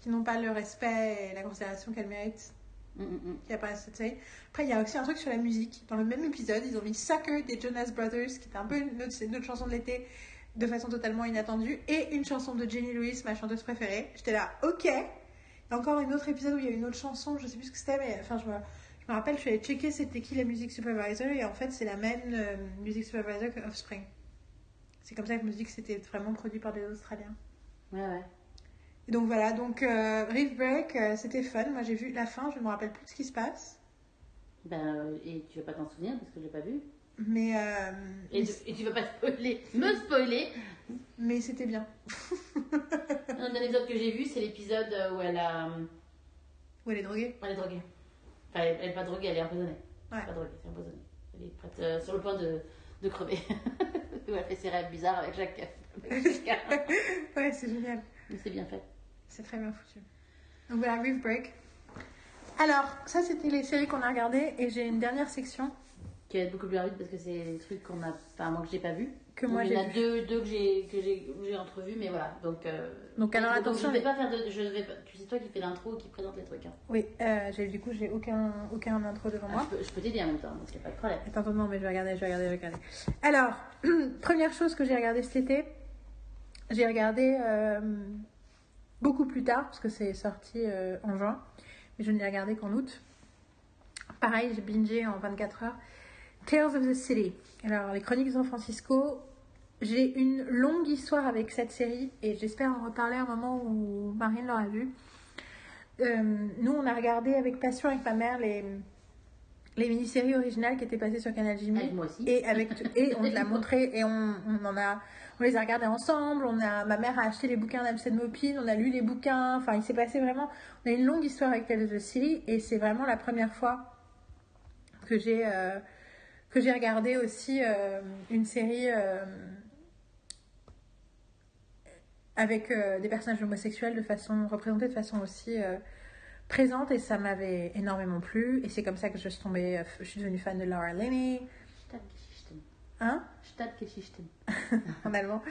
qui n'ont pas le respect et la considération qu'elles méritent. Mm, mm, mm. Apparaissent dans cette série. Après, il y a aussi un truc sur la musique. Dans le même épisode, ils ont mis Sucker des Jonas Brothers, qui était un peu une autre, chanson de l'été, de façon totalement inattendue, et une chanson de Jenny Lewis, ma chanteuse préférée. J'étais là, ok. Et encore une autre épisode où il y a une autre chanson, je sais plus ce que c'était, mais enfin, je me, je me rappelle, je suis allée checker c'était qui la musique supervisor, et en fait, c'est la même euh, musique supervisor que Offspring. C'est comme ça que je me dis que c'était vraiment produit par des Australiens. Ouais, ouais. Et donc voilà, donc euh, Reef Break, euh, c'était fun. Moi j'ai vu la fin, je me rappelle plus de ce qui se passe. Ben, euh, et tu vas pas t'en souvenir parce que je l'ai pas vu. Mais, euh, Et, mais, tu- et tu vas pas spoiler, me spoiler. mais c'était bien. Un épisodes que j'ai vu, c'est l'épisode où elle a. Où elle est droguée. Elle est droguée. Enfin, elle elle est pas droguée, elle est empoisonnée. Ouais. Pas droguée, c'est empoisonnée. Elle est prête, sur le point de, de crever. où elle fait ses rêves bizarres avec Jacques. avec Jacques. Ouais, c'est génial. Mais c'est bien fait. C'est très bien foutu. Donc voilà, Reef Break. Alors, ça c'était les séries qu'on a regardées et j'ai une dernière section Qui va être beaucoup plus rapide parce que c'est des trucs qu'on a. Enfin, moi que j'ai pas vu. que Donc, moi il j'ai y en a deux, deux que j'ai que j'ai entrevus, mais voilà. Donc, euh, Donc, alors, je attention, vais les- pas faire de, je vais pas, tu sais toi qui fais l'intro, qui présente les trucs. Hein. Oui, euh, du coup j'ai aucun, aucun intro devant Ah, moi. je peux, je peux t'aider en même temps, donc il n'y a pas de problème. Attends, non, mais je vais regarder, je vais regarder, je vais regarder. Alors, première chose que j'ai regardé cet été, j'ai regardé euh, beaucoup plus tard, parce que c'est sorti euh, en juin, mais je ne l'ai regardé qu'en août. Pareil, j'ai bingé en 24 heures. Tales of the City. Alors, les Chroniques de San Francisco, j'ai une longue histoire avec cette série et j'espère en reparler un moment où Marine l'aura vue. Euh, nous, on a regardé avec passion avec ma mère les, les mini-séries originales qui étaient passées sur Canal Jimmy. Avec moi aussi. Et, avec, et on l'a montré et on, on en a, on les a regardés ensemble. On a, ma mère a acheté les bouquins d'Amstead Mopin, on a lu les bouquins. Enfin, il s'est passé vraiment. On a une longue histoire avec Tales of the City et c'est vraiment la première fois que j'ai euh, que j'ai regardé aussi euh, une série euh, avec des personnages homosexuels de façon représentés de façon aussi présente et ça m'avait énormément plu et c'est comme ça que je suis tombée, euh, je suis devenue fan de Laura Linney, hein, en allemand.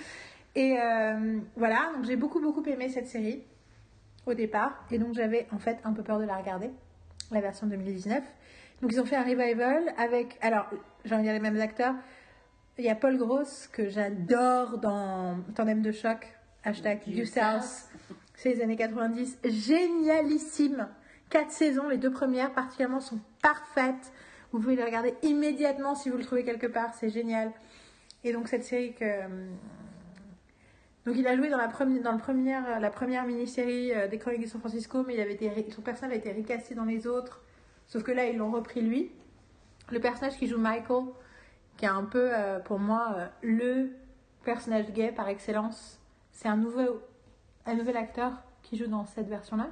Et euh, voilà, donc j'ai beaucoup beaucoup aimé cette série au départ et donc j'avais en fait un peu peur de la regarder, la version 2019. Donc ils ont fait un revival avec, alors j'en ai les mêmes acteurs. Il y a Paul Gross que j'adore dans Tandem de choc, hashtag Du South. C'est les années 90, génialissime. Quatre saisons, les deux premières particulièrement sont parfaites. Vous pouvez les regarder immédiatement si vous le trouvez quelque part, c'est génial. Et donc cette série que donc il a joué dans la première, dans le première, la première mini-série euh, des Chroniques de San Francisco, mais il avait été, son personnage a été recassé dans les autres. Sauf que là, ils l'ont repris lui. Le personnage qui joue Michael, qui est un peu, euh, pour moi, euh, le personnage gay par excellence. C'est un nouveau, un nouvel acteur qui joue dans cette version-là.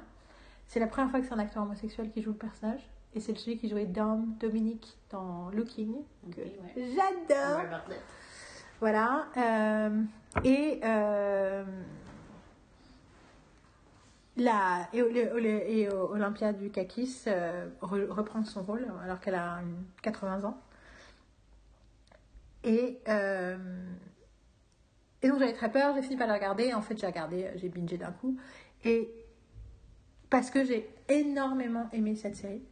C'est la première fois que c'est un acteur homosexuel qui joue le personnage. Et c'est celui qui jouait Dom Dominique dans Looking, ouais. j'adore. Voilà. euh, et, euh, la, et, Olympia Dukakis euh, re- reprend son rôle alors qu'elle a une- 80 ans. Et, et donc j'avais très peur, j'ai fini par la regarder. En fait, j'ai regardé, j'ai bingé d'un coup. Et parce que j'ai énormément aimé cette série.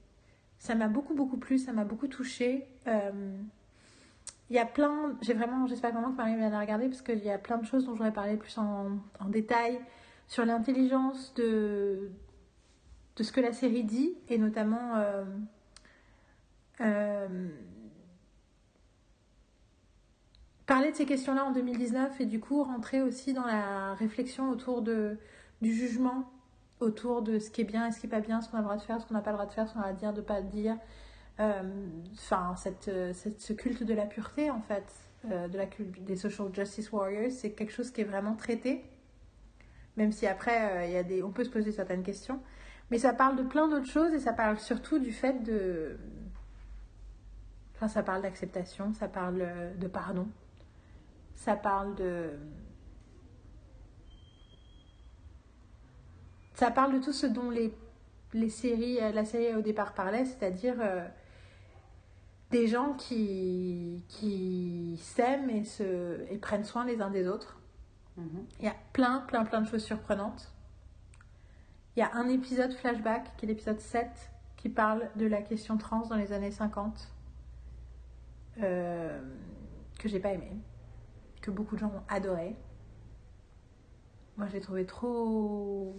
Ça m'a beaucoup, beaucoup plu, ça m'a beaucoup touchée. Euh, Il y a plein, j'ai vraiment, j'espère vraiment que Marie vient la regarder parce qu'il y a plein de choses dont j'aurais parlé plus en, détail sur l'intelligence de, de ce que la série dit et notamment euh, euh, parler de ces questions-là en 2019 et du coup rentrer aussi dans la réflexion autour de, du jugement, autour de ce qui est bien et ce qui n'est pas bien, ce qu'on a le droit de faire, ce qu'on n'a pas le droit de faire, ce qu'on a de dire, de ne pas dire. Euh, Enfin, cette, ce culte de la pureté en fait, euh, de la des social justice warriors, c'est quelque chose qui est vraiment traité. Même si après, il y a des, on peut se poser certaines questions. Mais ça parle de plein d'autres choses et ça parle surtout du fait de. Enfin, ça parle d'acceptation, ça parle de pardon, ça parle de. Ça parle de tout ce dont les, les séries, la série au départ parlait, c'est-à-dire euh, des gens qui, qui s'aiment et, se, et prennent soin les uns des autres. -hmm. Il y a plein, plein, plein de choses surprenantes. Il y a un épisode flashback, qui est l'épisode 7, qui parle de la question trans dans les années 50, euh, que j'ai pas aimé, que beaucoup de gens ont adoré. Moi, je l'ai trouvé trop.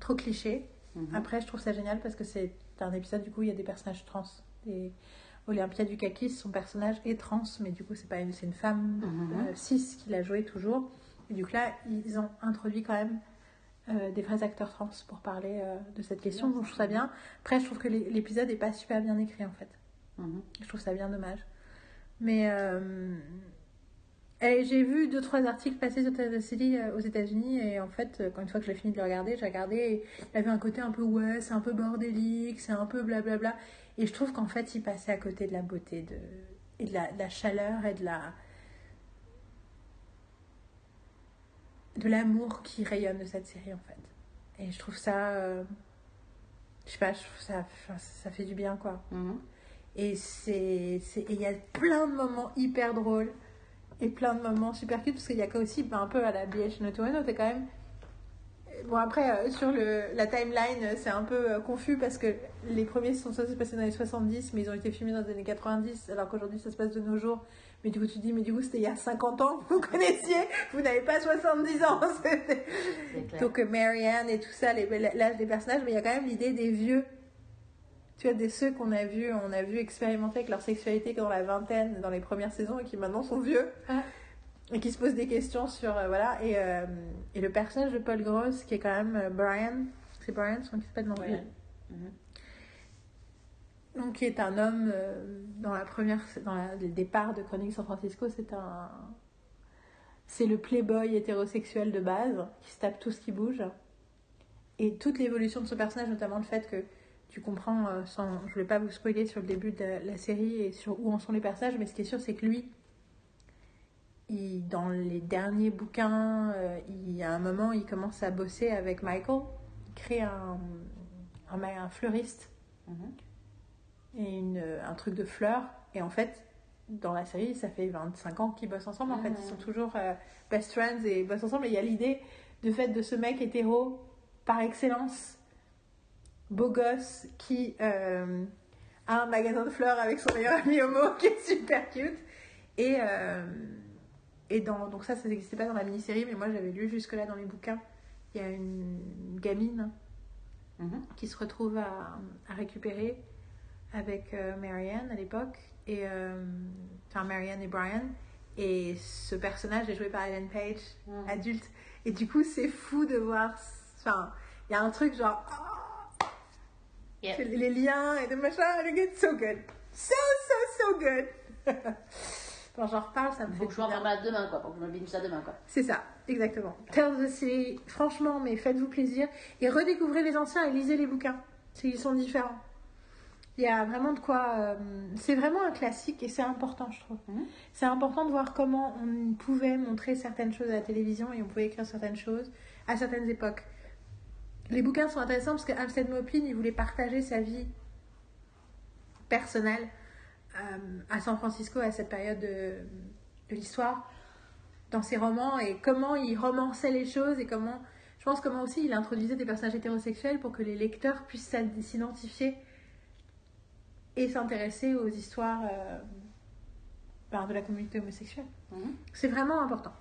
trop cliché. -hmm. Après, je trouve ça génial parce que c'est un épisode, du coup, il y a des personnages trans. Et Olympia Dukakis, son personnage est trans, mais du coup, c'est pas une, c'est une femme mm -hmm. euh, cis qui l'a joué toujours. Et du coup, là, ils ont introduit quand même euh, des vrais acteurs trans pour parler euh, de cette question. Donc je trouve ça bien. Après, je trouve que l'épisode n'est pas super bien écrit en fait. -hmm. Je trouve ça bien dommage. Mais j'ai vu deux trois articles passer sur The City aux États-Unis et en fait, quand une fois que j'ai fini de le regarder, j'ai regardé et il avait un côté un peu ouais, c'est un peu bordélique, c'est un peu blablabla. Et je trouve qu'en fait, il passait à côté de la beauté de, et de la, de la chaleur et de la de l'amour qui rayonne de cette série en fait. Et je trouve ça, euh, je sais pas, je trouve ça, ça fait du bien quoi. Mm -hmm. Et c'est, il y a plein de moments hyper drôles et plein de moments super cute parce qu'il y a aussi ben, un peu à la BH Notoano, t'es quand même. Bon après euh, sur le, la timeline c'est un peu euh, confus parce que les premiers sont censés se passer dans les 70 mais ils ont été filmés dans les années 90 alors qu'aujourd'hui ça se passe de nos jours mais du coup, tu te dis, mais du coup, c'était il y a 50 ans que vous connaissiez, vous n'avez pas 70 ans. Donc, Marianne et tout ça, l'âge des personnages, mais il y a quand même l'idée des vieux. Tu vois, des ceux qu'on a vus, on a vu expérimenter avec leur sexualité dans la vingtaine, dans les premières saisons, et qui maintenant sont vieux. Ah. Et qui se posent des questions sur. Euh, voilà. Et, euh, et, le personnage de Paul Gross, qui est quand même euh, Brian, c'est Brian, son qui s'appelle dans le donc qui est un homme dans la première dans la, le départ de Chronique San Francisco c'est un c'est le playboy hétérosexuel de base qui se tape tout ce qui bouge et toute l'évolution de ce personnage notamment le fait que tu comprends euh, sans je voulais pas vous spoiler sur le début de la série et sur où en sont les personnages mais ce qui est sûr c'est que lui il, dans les derniers bouquins euh, il y a un moment il commence à bosser avec Michael il crée un un, un fleuriste mm -hmm et une, un truc de fleurs. Et en fait, dans la série, ça fait 25 ans qu'ils bossent ensemble. En fait, ils sont toujours euh, best friends et bossent ensemble. Et il y a l'idée de fait de ce mec hétéro par excellence, beau gosse, qui euh, a un magasin de fleurs avec son meilleur ami homo, qui est super cute. Et, euh, et dans, donc ça, ça n'existait pas dans la mini-série, mais moi j'avais lu jusque-là dans les bouquins. Il y a une gamine mm -hmm. qui se retrouve à, à récupérer avec euh, Marianne à l'époque, et enfin Marianne et Brian. Et ce personnage est joué par Ellen Page, mm. adulte. Et du coup, c'est fou de voir. Enfin, il y a un truc genre. Oh, yep. Les liens et de machin, it's so good. So, so, so good. Quand j'en reparle, ça me faut fait. Faut que je m'en demain, quoi, pour que je me binge ça demain, quoi. C'est ça, exactement. Tell the City, franchement, mais faites-vous plaisir. Et redécouvrez les anciens et lisez les bouquins. Ils sont différents. Il y a vraiment de quoi. Euh, c'est vraiment un classique et c'est important, je trouve. Mmh. C'est important de voir comment on pouvait montrer certaines choses à la télévision et on pouvait écrire certaines choses à certaines époques. Les bouquins sont intéressants parce que Alfred Maupin, il voulait partager sa vie personnelle euh, à San Francisco à cette période de, de l'histoire dans ses romans et comment il romançait les choses et comment. Je pense comment aussi il introduisait des personnages hétérosexuels pour que les lecteurs puissent s'identifier et s'intéresser aux histoires euh, ben, de la communauté homosexuelle. Mhm. C'est vraiment important.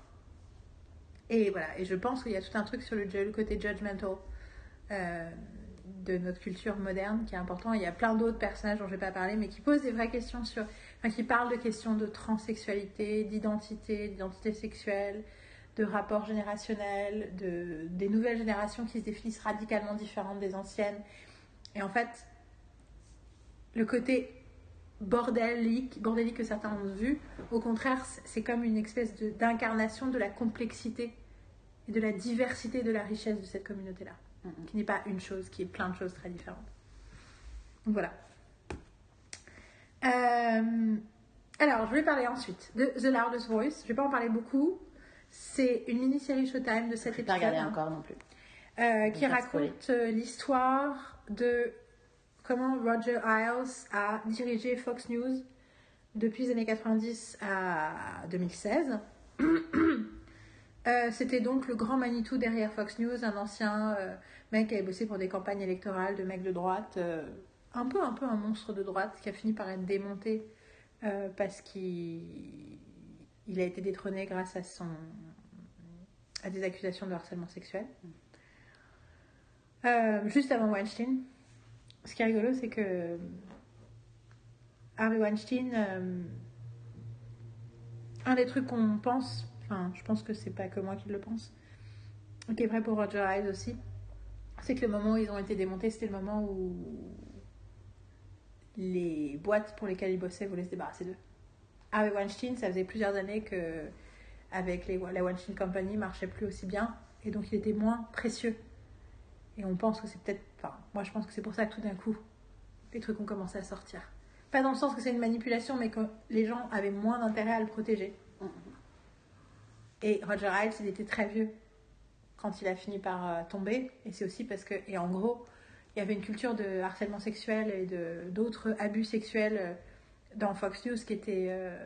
Et voilà, et je pense qu'il y a tout un truc sur le côté judgmental euh, de notre culture moderne qui est important. Il y a plein d'autres personnages dont je ne vais pas parler, mais qui posent des vraies questions sur. Enfin, qui parlent de questions de transsexualité, d'identité, d'identité sexuelle, de rapport générationnel, de, des nouvelles générations qui se définissent radicalement différentes des anciennes. Et en fait, le côté bordélique, que certains ont vu, au contraire, c'est- comme une espèce d'incarnation de la complexité et de la diversité de la richesse de cette communauté-là, Qui n'est pas une chose, qui est plein de choses très différentes. Donc voilà. Euh, alors, je voulais parler ensuite de The Loudest Voice. Je vais pas en parler beaucoup. C'est une mini-série Showtime de 7 Je vais pas épisodes hein, encore non plus. euh, qui vais raconte euh, l'histoire de comment Roger Ailes a dirigé Fox News depuis les années 90 à 2016. Euh, C'était donc le grand Manitou derrière Fox News, un ancien euh, mec qui avait bossé pour des campagnes électorales de mecs de droite, euh, un peu un peu un monstre de droite qui a fini par être démonté parce qu'il il a été détrôné grâce à son à des accusations de harcèlement sexuel. Juste avant Weinstein. Ce qui est rigolo, c'est que Harvey Weinstein, un des trucs qu'on pense, je pense que c'est pas que moi qui le pense, qui est vrai pour Roger Ailes aussi, c'est que le moment où ils ont été démontés, c'était le moment où les boîtes pour lesquelles ils bossaient voulaient se débarrasser d'eux. Harvey Weinstein, ça faisait plusieurs années que avec la Weinstein Company marchait plus aussi bien et donc il était moins précieux. Et on pense que c'est peut-être. Enfin, moi je pense que c'est pour ça que tout d'un coup, les trucs ont commencé à sortir. Pas dans le sens que c'est une manipulation, mais que les gens avaient moins d'intérêt à le protéger. Mhm. Et Roger Ailes, il était très vieux quand il a fini par euh, tomber. Et c'est aussi parce que. Et en gros, il y avait une culture de harcèlement sexuel et d'autres abus sexuels euh, dans Fox News qui était euh,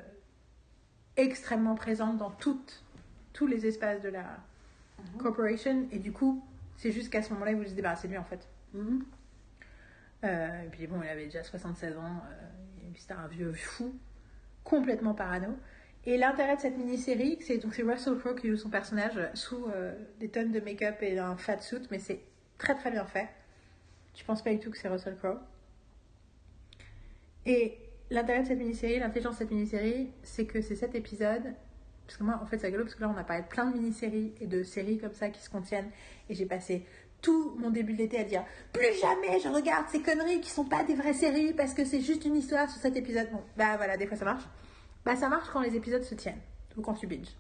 extrêmement présente dans toutes, tous les espaces de la corporation. Et du coup, c'est juste qu'à ce moment-là, ils voulaient se débarrasser de lui en fait. Mhm. Euh, et puis bon, il avait déjà 76 ans, euh, et puis c'était un vieux fou, complètement parano. Et l'intérêt de cette mini-série, c'est donc c'est Russell Crowe qui joue son personnage sous euh, des tonnes de make-up et un fat suit, mais c'est très très bien fait. Tu penses pas du tout que c'est Russell Crowe. Et l'intérêt de cette mini-série, l'intelligence de cette mini-série, c'est que c'est cet épisode. Parce que moi, en fait, c'est rigolo parce que là, on a parlé de plein de mini-séries et de séries comme ça qui se contiennent. Et j'ai passé tout mon début d'été à dire plus jamais je regarde ces conneries qui sont pas des vraies séries parce que c'est juste une histoire sur cet épisode. Bon, bah voilà, des fois ça marche. Bah ça marche quand les épisodes se tiennent ou quand tu binges.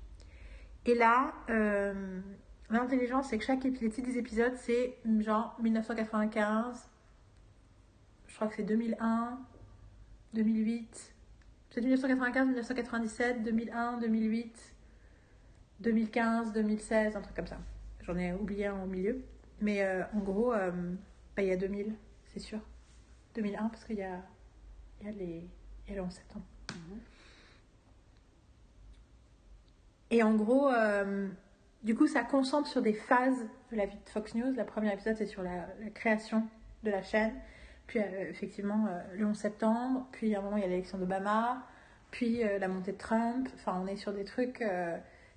Et là, euh, l'intelligence, c'est que chaque épisode, des épisodes, c'est genre 1995, je crois que c'est 2001, 2008, c'est 1995, 1997, 2001, 2008, 2015, 2016, un truc comme ça. J'en ai oublié un au milieu. Mais euh, en gros, euh, bah, il y a 2000, c'est sûr. 2001, parce qu'il y a, il y, a les- il y a le 11 septembre. Mhm. Et en gros, euh, du coup, ça concentre sur des phases de la vie de Fox News. La première épisode, c'est sur la, création de la chaîne. Puis, euh, effectivement, euh, le 11 septembre. Puis, à un moment, il y a l'élection d'Obama. Puis, la montée de Trump. Enfin, on est sur des trucs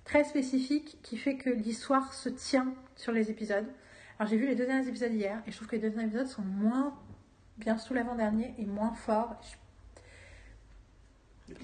très spécifiques qui fait que l'histoire se tient sur les épisodes. Alors, j'ai vu les deux derniers épisodes hier. Et je trouve que les deux derniers épisodes sont moins bien sous l'avant-dernier et moins forts. Je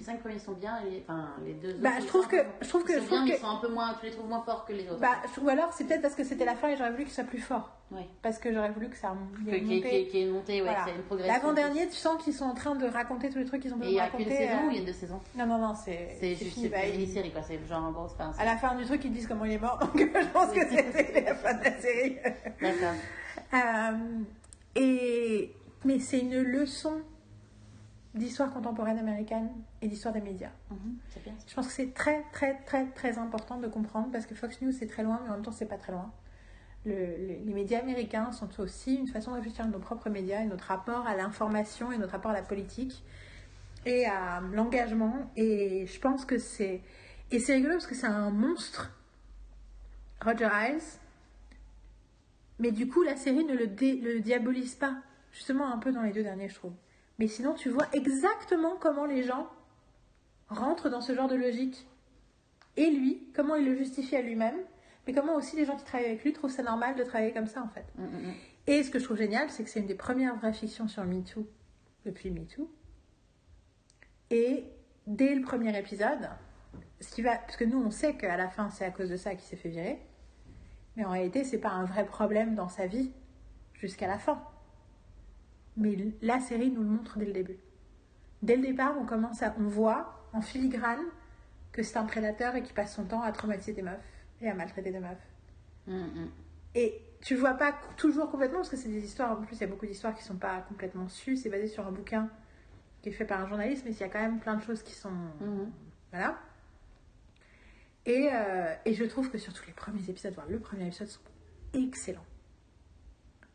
cinq premiers sont bien, et les, enfin, les deux autres. Bah, je trouve que- je trouve que- sont je trouve bien, que- ils sont un peu moins, tu les trouves moins forts que les autres. Bah, ou alors, c'est peut-être parce que c'était la fin et j'aurais voulu qu'il soit plus fort. Oui. Parce que j'aurais voulu que ça Que- y ait une montée. ouais, Voilà. une progression. L'avant-dernier, tu sens qu'ils sont en train de raconter tous les trucs qu'ils ont besoin il n'y de a qu'une raconter. saison euh, ou il y a deux saisons? Non, non, non, c'est C'est juste bah, une mini-série, quoi. C'est genre, bon, c'est pas un. À la fin du truc, ils disent comment il est mort. Donc, je pense que c'était la fin de la série. D'accord. Euh, et... Mais c'est une leçon d'histoire contemporaine américaine et d'histoire des médias. Mhm, bien. Je pense que c'est très, très, très, très important de comprendre parce que Fox News, c'est très loin, mais en même temps, c'est pas très loin. Le- le- les médias américains sont aussi une façon de réfléchir à nos propres médias et notre rapport à l'information et notre rapport à la politique et à l'engagement. Et je pense que c'est. Et c'est rigolo parce que c'est un monstre, Roger Ailes. Mais du coup, la série ne le, dé- le diabolise pas. Justement, un peu dans les deux derniers, je trouve. Mais sinon, tu vois exactement comment les gens rentre dans ce genre de logique. Et lui, comment il le justifie à lui-même, mais comment aussi les gens qui travaillent avec lui trouvent ça normal de travailler comme ça en fait. Mm, mm, mm. Et ce que je trouve génial, c'est que c'est une des premières vraies fictions sur MeToo depuis MeToo. Et dès le premier épisode, ce qui va, parce que nous on sait qu'à la fin c'est à cause de ça qu'il s'est fait virer, mais en réalité c'est pas un vrai problème dans sa vie jusqu'à la fin. Mais la série nous le montre dès le début. Dès le départ, on commence à, on voit en filigrane que c'est un prédateur et qui passe son temps à traumatiser des meufs et à maltraiter des meufs. Mm, mm. Et tu vois pas toujours complètement, parce que c'est des histoires, en plus il y a beaucoup d'histoires qui sont pas complètement sues, c'est basé sur un bouquin qui est fait par un journaliste, mais il y a quand même plein de choses qui sont... Mhm. Voilà. Et, euh, et je trouve que surtout les premiers épisodes, voire le premier épisode, sont excellents.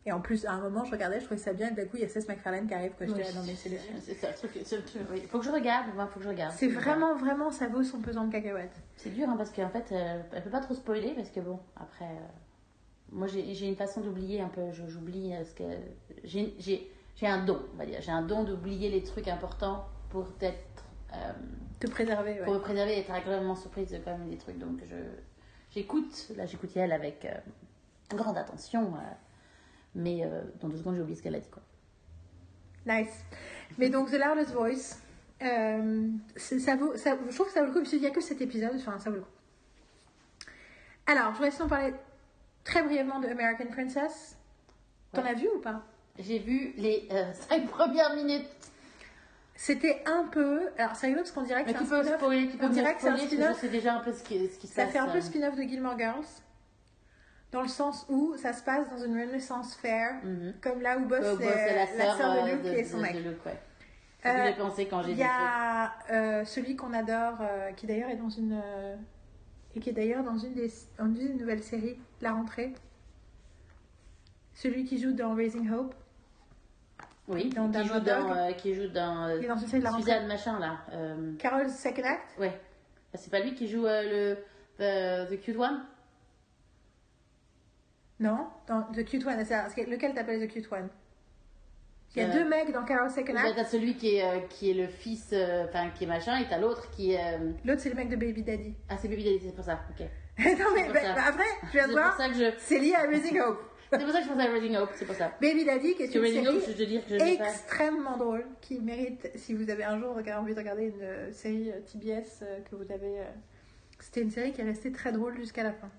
Et en plus, à un moment, je regardais, je trouvais ça bien, et d'un coup, il y a Seth MacFarlane qui arrive, que je Oui. dirais, non mais c'est le- C'est ça, le truc. c'est le truc, oui. Faut que je regarde, moi, faut que je regarde. C'est vraiment, vraiment, ça vaut son pesant de cacahuètes. C'est dur hein, parce qu'en fait, euh, elle peut pas trop spoiler parce que bon, après, euh, moi j'ai une façon d'oublier un peu, j'oublie euh, ce que. J'ai un don, on va dire. J'ai un don d'oublier les trucs importants pour être. euh, Te préserver, ouais. pour me préserver et être agréablement surprise de quand même des trucs. Donc j'écoute, là j'écoute elle avec grande attention, mais euh, dans deux secondes j'ai oublié ce qu'elle a dit quoi. Nice. Mais donc, The Loudest Voice, euh, ça vaut, ça, je trouve que ça vaut le coup, parce qu'il n'y a que cet épisode, enfin, ça vaut le coup. Alors, je voudrais sinon parler très brièvement de American Princess. T'en Ouais. as vu ou pas? J'ai vu les euh, cinq premières minutes. C'était un peu. Alors, c'est rigolo parce qu'on dirait que c'est un spin-off. spoiler, tu peux On dirait que c'est un je spin-off. sais déjà un peu ce qui, ce qui Ça fait un peu euh. spin-off de Gilmore Girls. Dans le sens où ça se passe dans une Renaissance Fair, Mhm. comme là où bosse, euh, c'est la sœur sœur de euh, Luke et son de- mec. de Luke, ouais. C'est Euh, que j'ai pensé quand j'ai Il y a euh, celui qu'on adore, euh, qui d'ailleurs est dans une. et qui est d'ailleurs dans une des, dans une des nouvelles séries, La Rentrée. Celui qui joue dans Raising Hope. Oui, dans qui, joue dans, qui joue dans est dans une série de La Rentrée. Suzanne machin là. Carol's Second Act. ouais. Ah, C'est pas lui qui joue le euh, The Cute One? Non, dans The Cute One. c'est- Lequel t'appelles The Cute One? Il y a Euh, deux mecs dans Carol's Second Act. T'as celui qui est, euh, qui est le fils, euh, enfin qui est machin, et t'as l'autre qui est. L'autre, c'est le mec de Baby Daddy. Ah, c'est Baby Daddy, c'est pour ça, ok. non, mais bah, bah, après, je viens de voir, je. c'est lié à Raising Hope. C'est pour ça que je pensais à Raising Hope, c'est pour ça. Baby Daddy, qui est une série Hope, je veux dire que je l'ai pas. extrêmement drôle, qui mérite, si vous avez un jour envie de regarder une série TBS que vous avez. C'était une série qui est restée très drôle jusqu'à la fin.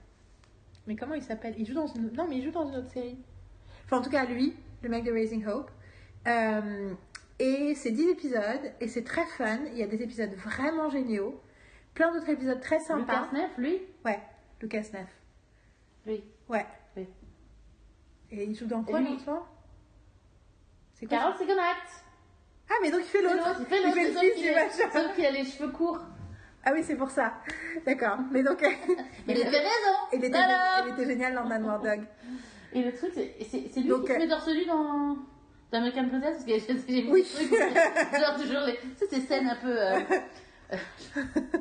Mais comment il s'appelle? Il joue dans une. Non, mais il joue dans une autre série. Enfin, en tout cas, lui, le mec de Raising Hope. Euh, et c'est 10 épisodes, et c'est très fun. Il y a des épisodes vraiment géniaux. Plein d'autres épisodes très sympas. Lucas Neff, lui? Ouais, Lucas Neff. Lui. Ouais. Oui. Et il joue dans quoi, moment? C'est quoi Carol Second Act. Ah, mais donc il fait l'autre. l'autre, il fait l'autre, sauf qu'il a les cheveux courts. Ah oui, c'est pour ça. D'accord. Mais donc, Il avait raison il était, Voilà. il était génial dans Downward Dog. Et le truc, c'est lui Donc, qui se euh, met torse nu dans, dans American Princess Parce que j'ai vu Oui. des trucs, où- genre toujours les... Tu sais, ces scènes un peu... euh,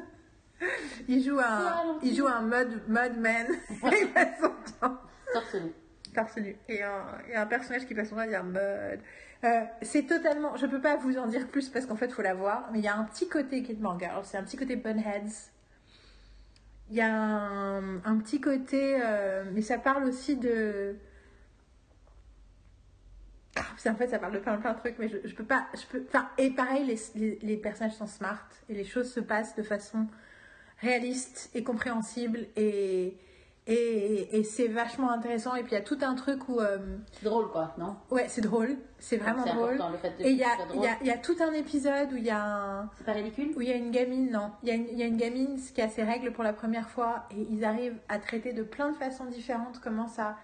Il joue un, il joue un mud, mud man. il passe son temps torse nu. torse nu. Et un, et un personnage qui passe son temps à dire mud. Euh, c'est totalement, je peux pas vous en dire plus parce qu'en fait, faut la voir. Mais il y a un petit côté Kidman Girl. C'est un petit côté Bunheads. Il y a un, petit côté, euh, mais ça parle aussi de. Ah, en fait, ça parle de plein, plein de trucs, mais je, je peux pas. Je peux, enfin, et pareil, les, les, les personnages sont smart et les choses se passent de façon réaliste et compréhensible et, et, et c'est vachement intéressant. Et puis il y a tout un truc où. euh, C'est drôle, quoi, non? Ouais, c'est drôle, c'est vraiment C'est drôle. le fait de Et il y y, y a tout un épisode où il y a un. C'est pas ridicule? Où il y a une gamine, non. Il y, a une, il y a une gamine qui a ses règles pour la première fois et ils arrivent à traiter de plein de façons différentes comment ça.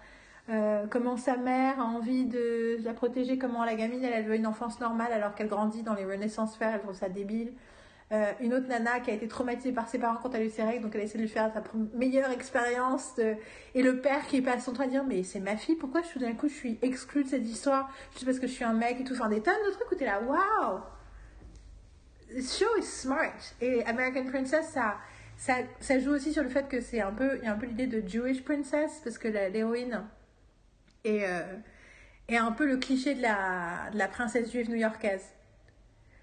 euh, comment sa mère a envie de la protéger, comment la gamine elle, elle veut une enfance normale alors qu'elle grandit dans les Renaissance Fair, elle trouve ça débile. Euh, une autre nana qui a été traumatisée par ses parents quand elle a eu ses règles, donc elle essaie de lui faire sa meilleure expérience. Et le père qui est pas à son train de dire Mais c'est ma fille, pourquoi tout d'un coup je suis exclue de cette histoire? Juste parce que je suis un mec et tout. Enfin, des tonnes de trucs où là Waouh This show is smart. Et American Princess, ça, ça, ça joue aussi sur le fait que c'est un peu, y a un peu l'idée de Jewish Princess, parce que l'héroïne est, euh, est un peu le cliché de la, de la princesse juive new-yorkaise.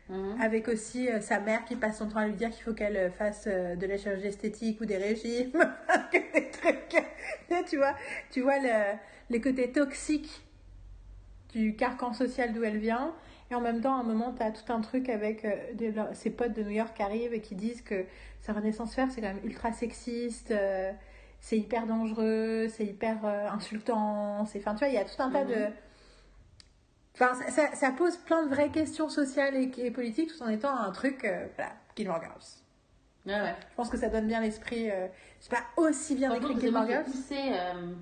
Mhm. avec aussi euh, sa mère qui passe son temps à lui dire qu'il faut qu'elle euh, fasse euh, de la chirurgie esthétique ou des régimes, des trucs. tu vois, tu vois le, les côtés toxiques du carcan social d'où elle vient. Et en même temps, à un moment, tu as tout un truc avec ses potes de New York qui arrivent et qui disent que sa renaissance faire, c'est quand même ultra sexiste, c'est hyper dangereux, c'est hyper insultant. c'est- Enfin, tu vois, il y a tout un tas Mhm. de. Enfin, ça, ça- ça pose plein de vraies questions sociales et, et politiques tout en étant un truc, euh, voilà, Gilmore Girls. Ouais, ouais. Je pense que ça donne bien l'esprit. euh, c'est pas aussi bien écrit que Gilmore Girls. poussé euh,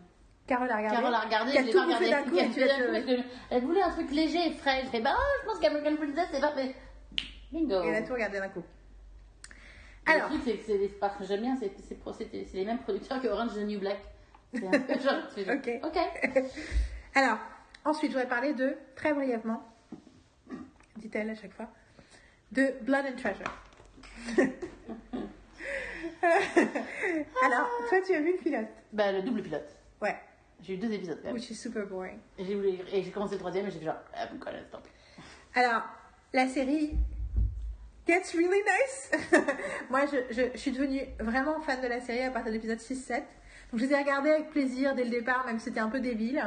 Carole a regardé. Carole Qui a tout bouffé regardé. d'un coup, Qui a et tu tout vas d'un coup, Elle voulait un truc léger et frais. Je fais, bah, je pense qu'American Princess, c'est parfait. Bingo. Et elle a tout regardé d'un coup. Alors, le truc, c'est parce que j'aime bien, c'est les mêmes producteurs que Orange is the New Black. C'est un peu genre, Ok. Ok. alors, ensuite, je voudrais parler de, très brièvement, dit-elle à chaque fois, de Blood and Treasure. alors, toi, tu as vu le pilote? Bah, le double pilote. Ouais, J'ai eu deux épisodes quand même. which is super boring. Et j'ai voulu- et j'ai commencé le troisième et j'ai fait genre, ah, pourquoi là, stop. Alors, la série gets really nice. Moi, je, je, je suis devenue vraiment fan de la série à partir de l'épisode 6-7. Je les ai regardés avec plaisir dès le départ, même si c'était un peu débile.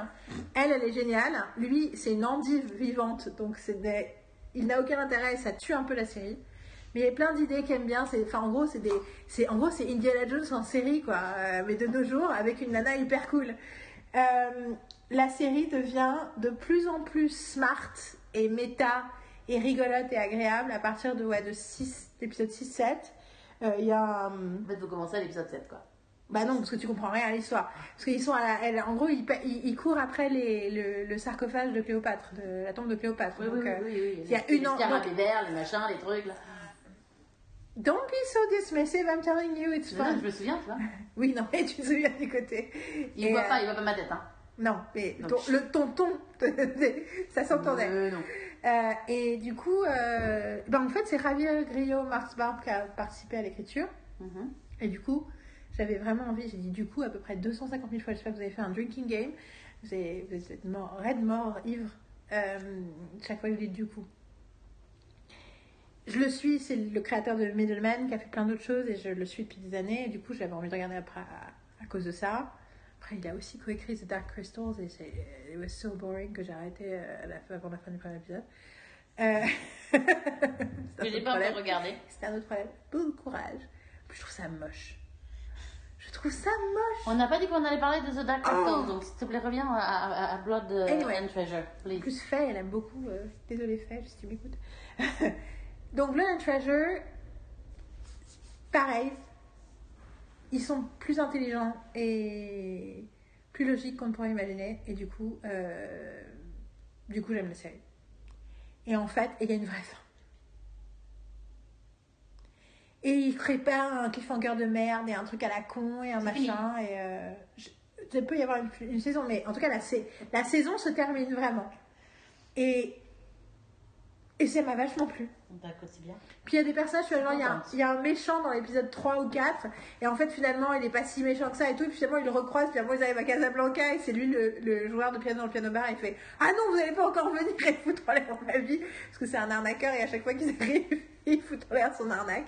Elle, elle est géniale. Lui, c'est une endive vivante, donc c'est des... il n'a aucun intérêt et ça tue un peu la série. Mais il y a plein d'idées qu'il aime bien. Enfin, en gros, c'est des, en Indiana Jones en série, quoi. euh, mais de nos jours, avec une nana hyper cool. Euh, la série devient de plus en plus smart et méta et rigolote et agréable à partir de, ouais, de 6, l'épisode 6-7. Euh, Il y a. En fait, faut commencer à l'épisode 7, quoi. Bah non, parce que tu comprends rien à l'histoire. Parce qu'ils sont à la, elle- en gros, ils, ils, courent après les, le, le sarcophage de Cléopâtre, de la tombe de Cléopâtre. Oui, Donc, oui, oui, il y a Les une an- scarabées verts, les machins, les trucs, là. Don't be so dismissive, I'm telling you, it's Je, je fun. me souviens, tu vois. Oui, non, mais tu te souviens du côté. Il Et, voit euh, pas, il voit pas ma tête, hein. Non, mais Non. ton- le tonton, ça s'entendait. Euh, non. Euh, et du coup, ben en fait, c'est Javier Grillo Marx-Barb qui a participé à l'écriture. Mhm. Et du coup, j'avais vraiment envie, j'ai dit du coup à peu près 250 000 fois, j'espère que vous avez fait un drinking game. Vous, avez- vous êtes mort, raide mort, ivre, euh, chaque fois que vous dites du coup. Je le suis, c'est le créateur de Middleman qui a fait plein d'autres choses et je le suis depuis des années. Et du coup, j'avais envie de regarder après à, à cause de ça. Après, il a aussi coécrit The Dark Crystals et c'est it was so boring que j'ai arrêté euh, à la fin- avant la fin du premier épisode. Euh... Que j'ai pas encore regardé. C'est un autre problème. De courage. Puis je trouve ça moche. Je trouve ça moche. On n'a pas dit qu'on allait parler de The Dark Crystal, Oh. donc s'il te plaît, reviens à, à- à Blood euh, Anyway. and Treasure, please. plus, Faye, elle aime beaucoup. euh, Désolée, Faye, si tu m'écoutes. Donc, Blood and Treasure, pareil. Ils sont plus intelligents et plus logiques qu'on ne pourrait imaginer. Et du coup, euh, du coup, j'aime la série. Et en fait, il y a une vraie fin. Et il pas un cliffhanger de merde et un truc à la con et un C'est fini. machin. Et euh, je- il peut y avoir une, une saison, mais en tout cas, la, sa- la saison se termine vraiment. Et, et ça m'a vachement plu. D'accord, c'est bien. Puis il y a des personnages, genre, il y, a un- Contente. il y a un méchant dans l'épisode 3 ou 4, et en fait, finalement, il est pas si méchant que ça et tout, et puis finalement, ils le recroisent, puis après, ils arrivent à Casablanca, et c'est lui le, le joueur de piano dans le piano bar, et il fait Ah non, vous allez pas encore venir et foutre en l'air ma vie, parce que c'est un arnaqueur, et à chaque fois qu'ils arrivent, ils foutent en l'air son arnaque.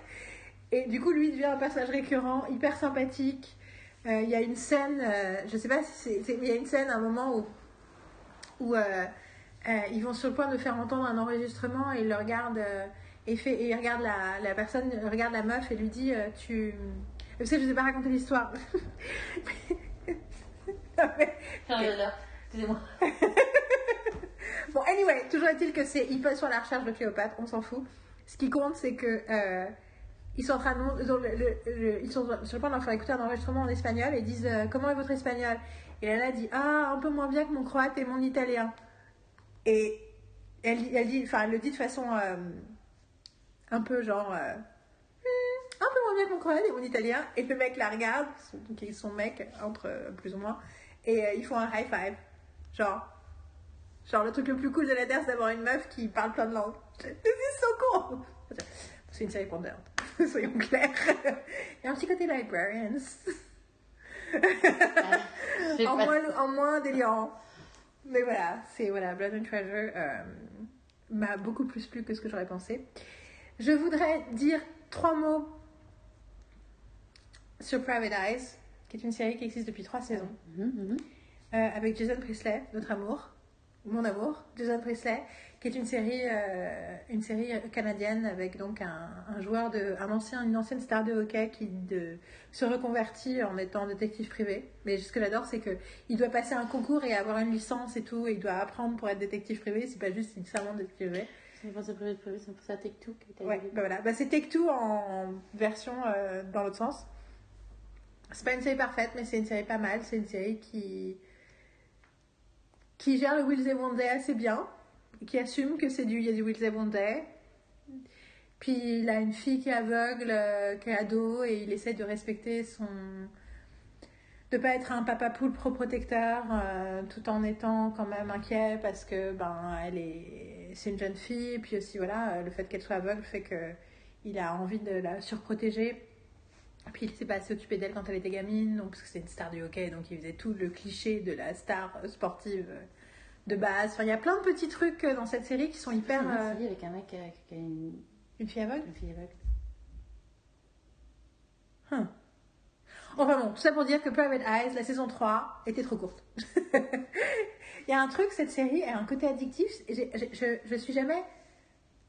Et du coup, lui, devient un personnage récurrent, hyper sympathique. Euh, Il y a une scène, euh, je sais pas si c'est. Il y a une scène à un moment où. où euh, euh, ils vont sur le point de faire entendre un enregistrement et il le regarde. et, fait, et il regarde la, la personne, regarde la meuf et lui dit Tu. Vous savez, je ne ai pas raconté l'histoire. Mais-. Excusez-moi. Bon, anyway, toujours est-il que c'est. Ils passent sur la recherche de Cléopâtre, on s'en fout. Ce qui compte, c'est que. Ils sont en train de. ils ils sont sur le point d'en faire écouter un enregistrement en espagnol et ils disent euh, Comment est votre espagnol? Et Lana dit Ah, un peu moins bien que mon croate et mon italien. Et elle, elle dit. Enfin, elle le dit de façon. euh, un peu genre. euh, Hmm, un peu moins bien que mon croate et mon italien. Et le mec la regarde, son- qui est son mec, entre plus ou moins. Et ils font un high five. Genre. Genre, le truc le plus cool de la Terre, c'est d'avoir une meuf qui parle plein de langues. C'est so cool! C'est une série pour nerds. Soyons clairs. Il y a un petit côté librarians. En, moins, en moins délirant. Mais voilà, c'est voilà, Blood and Treasure. euh, m'a beaucoup plus plu que ce que j'aurais pensé. Je voudrais dire trois mots sur Private Eyes, qui est une série qui existe depuis trois saisons, Mhm, mhm. euh, avec Jason Priestley, notre amour, mon amour, Jason Priestley, qui est une série, euh, une série canadienne avec donc un, un joueur de, un ancien, une ancienne star de hockey qui de, se reconvertit en étant détective privé. Mais ce que j'adore, c'est que il doit passer un concours et avoir une licence et tout, et il doit apprendre pour être détective privé. C'est pas juste une serment de détective privé. Prévu, prévu, ça me pensait à Take Two. qui était Ouais, bah voilà. Bah, c'est Take Two en version euh, dans l'autre sens. C'est pas une série parfaite, mais c'est une série pas mal. C'est une série qui qui gère le Will They Won't They assez bien, qui assume que c'est du il y a du Will They Won't They. Puis il a une fille qui est aveugle, euh, qui est ado, et il essaie de respecter son de pas être un papa poule pro protecteur euh, tout en étant quand même inquiet parce que ben elle est c'est une jeune fille et puis aussi voilà le fait qu'elle soit aveugle fait que il a envie de la surprotéger puis il s'est pas assez occupé d'elle quand elle était gamine donc parce que c'est une star du hockey donc il faisait tout le cliché de la star euh, sportive euh, de base enfin il y a plein de petits trucs euh, dans cette série qui sont hyper une série avec un mec qui a une, une fille aveugle une fille aveugle. Hum. Enfin bon, tout ça pour dire que Private Eyes, la saison 3, était trop courte. Il y a un truc, cette série a un côté addictif. et je, je suis jamais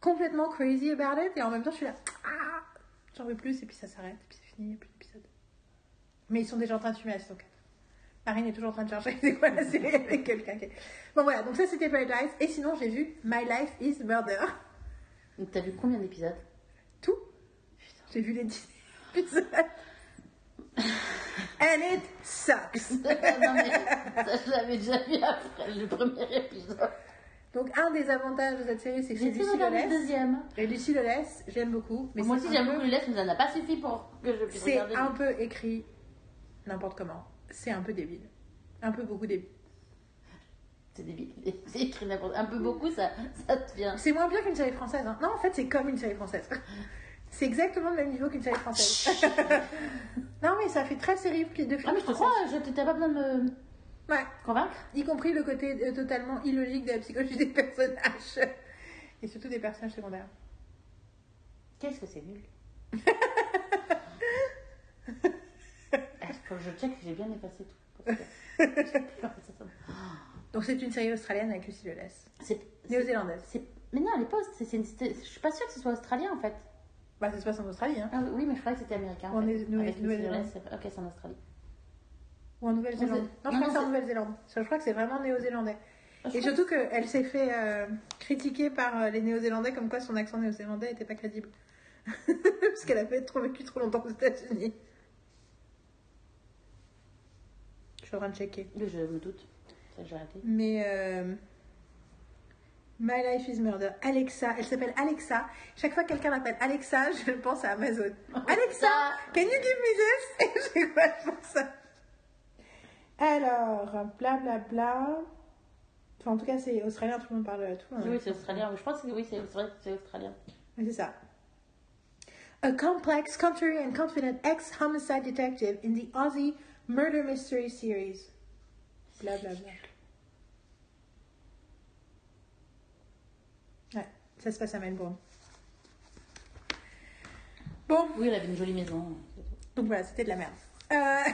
complètement crazy about it. Et en même temps, je suis là, ah, j'en veux plus. Et puis ça s'arrête. Et puis c'est fini, il n'y a plus d'épisode. Mais ils sont déjà en train de filmer la saison 4. Marine est toujours en train de chercher c'est quoi la série avec quelqu'un qui... Bon voilà, donc ça c'était Eyes. Et sinon, j'ai vu My Life is Murder. Donc t'as vu combien d'épisodes? Tout. J'ai vu les 10 épisodes. And it sucks. Non mais ça je l'avais déjà vu après le premier épisode. Donc, un des avantages de cette série, c'est que c'est Lucie regarder le Lolès. deuxième. Et Lucie Lolès, j'aime beaucoup. Mais Moi aussi j'aime peu- beaucoup le laisse, mais ça n'a pas suffi pour que je puisse C'est un peu écrit n'importe comment. C'est un peu débile. Un peu beaucoup débile. C'est débile. C'est écrit n'importe Un peu beaucoup, ça, ça te vient. C'est moins bien qu'une série française. hein. Non, en fait, c'est comme une série française. C'est exactement le même niveau qu'une série française. non, mais ça fait très série de films Ah mais je te crois, je t'étais pas besoin de me Ouais. convaincre. Y compris le côté euh, totalement illogique de la psychologie des personnages. Et surtout des personnages secondaires. Qu'est-ce que c'est nul que je check que j'ai bien effacé tout que- Donc, c'est une série australienne avec Lucie Lolès. C'est Néo-zélandaise. Mais non, elle est pas. Je suis pas sûre que ce soit australien en fait. Bah, ça se passe en Australie, hein. Ah oui, mais je croyais que c'était américain. en On fait. est- nous- Avec Lucy. Lawless, c'est- Ok, c'est en Australie. Ou en Nouvelle-Zélande. Non, Non, je non, c'est en Nouvelle-Zélande. Je crois que c'est vraiment néo-zélandais. Ah, Et surtout qu'elle s'est fait euh, critiquer par euh, les néo-zélandais comme quoi son accent néo-zélandais était pas crédible. Parce qu'elle a fait trop vécu trop longtemps aux États-Unis. Je suis en train de checker. Je me doute. Ça, j'ai raté. Mais euh, My Life is Murder. Alexa, elle s'appelle Alexa. Chaque fois que quelqu'un m'appelle Alexa, je pense à Amazon. Alexa, can you give me this? Et je quoi, je pense ça. Alors, blablabla. Bla, bla. Enfin, en tout cas, c'est australien, tout le monde parle tout. hein. Oui, c'est australien. Je pense que oui, c'est australien. c'est australien. C'est ça. A complex, contrary and confident ex-homicide detective in the Aussie murder mystery series. Blablabla. Ouais, ça se passe à Melbourne. Bon, Oui, elle avait une jolie maison. donc voilà, c'était de la merde. Euh...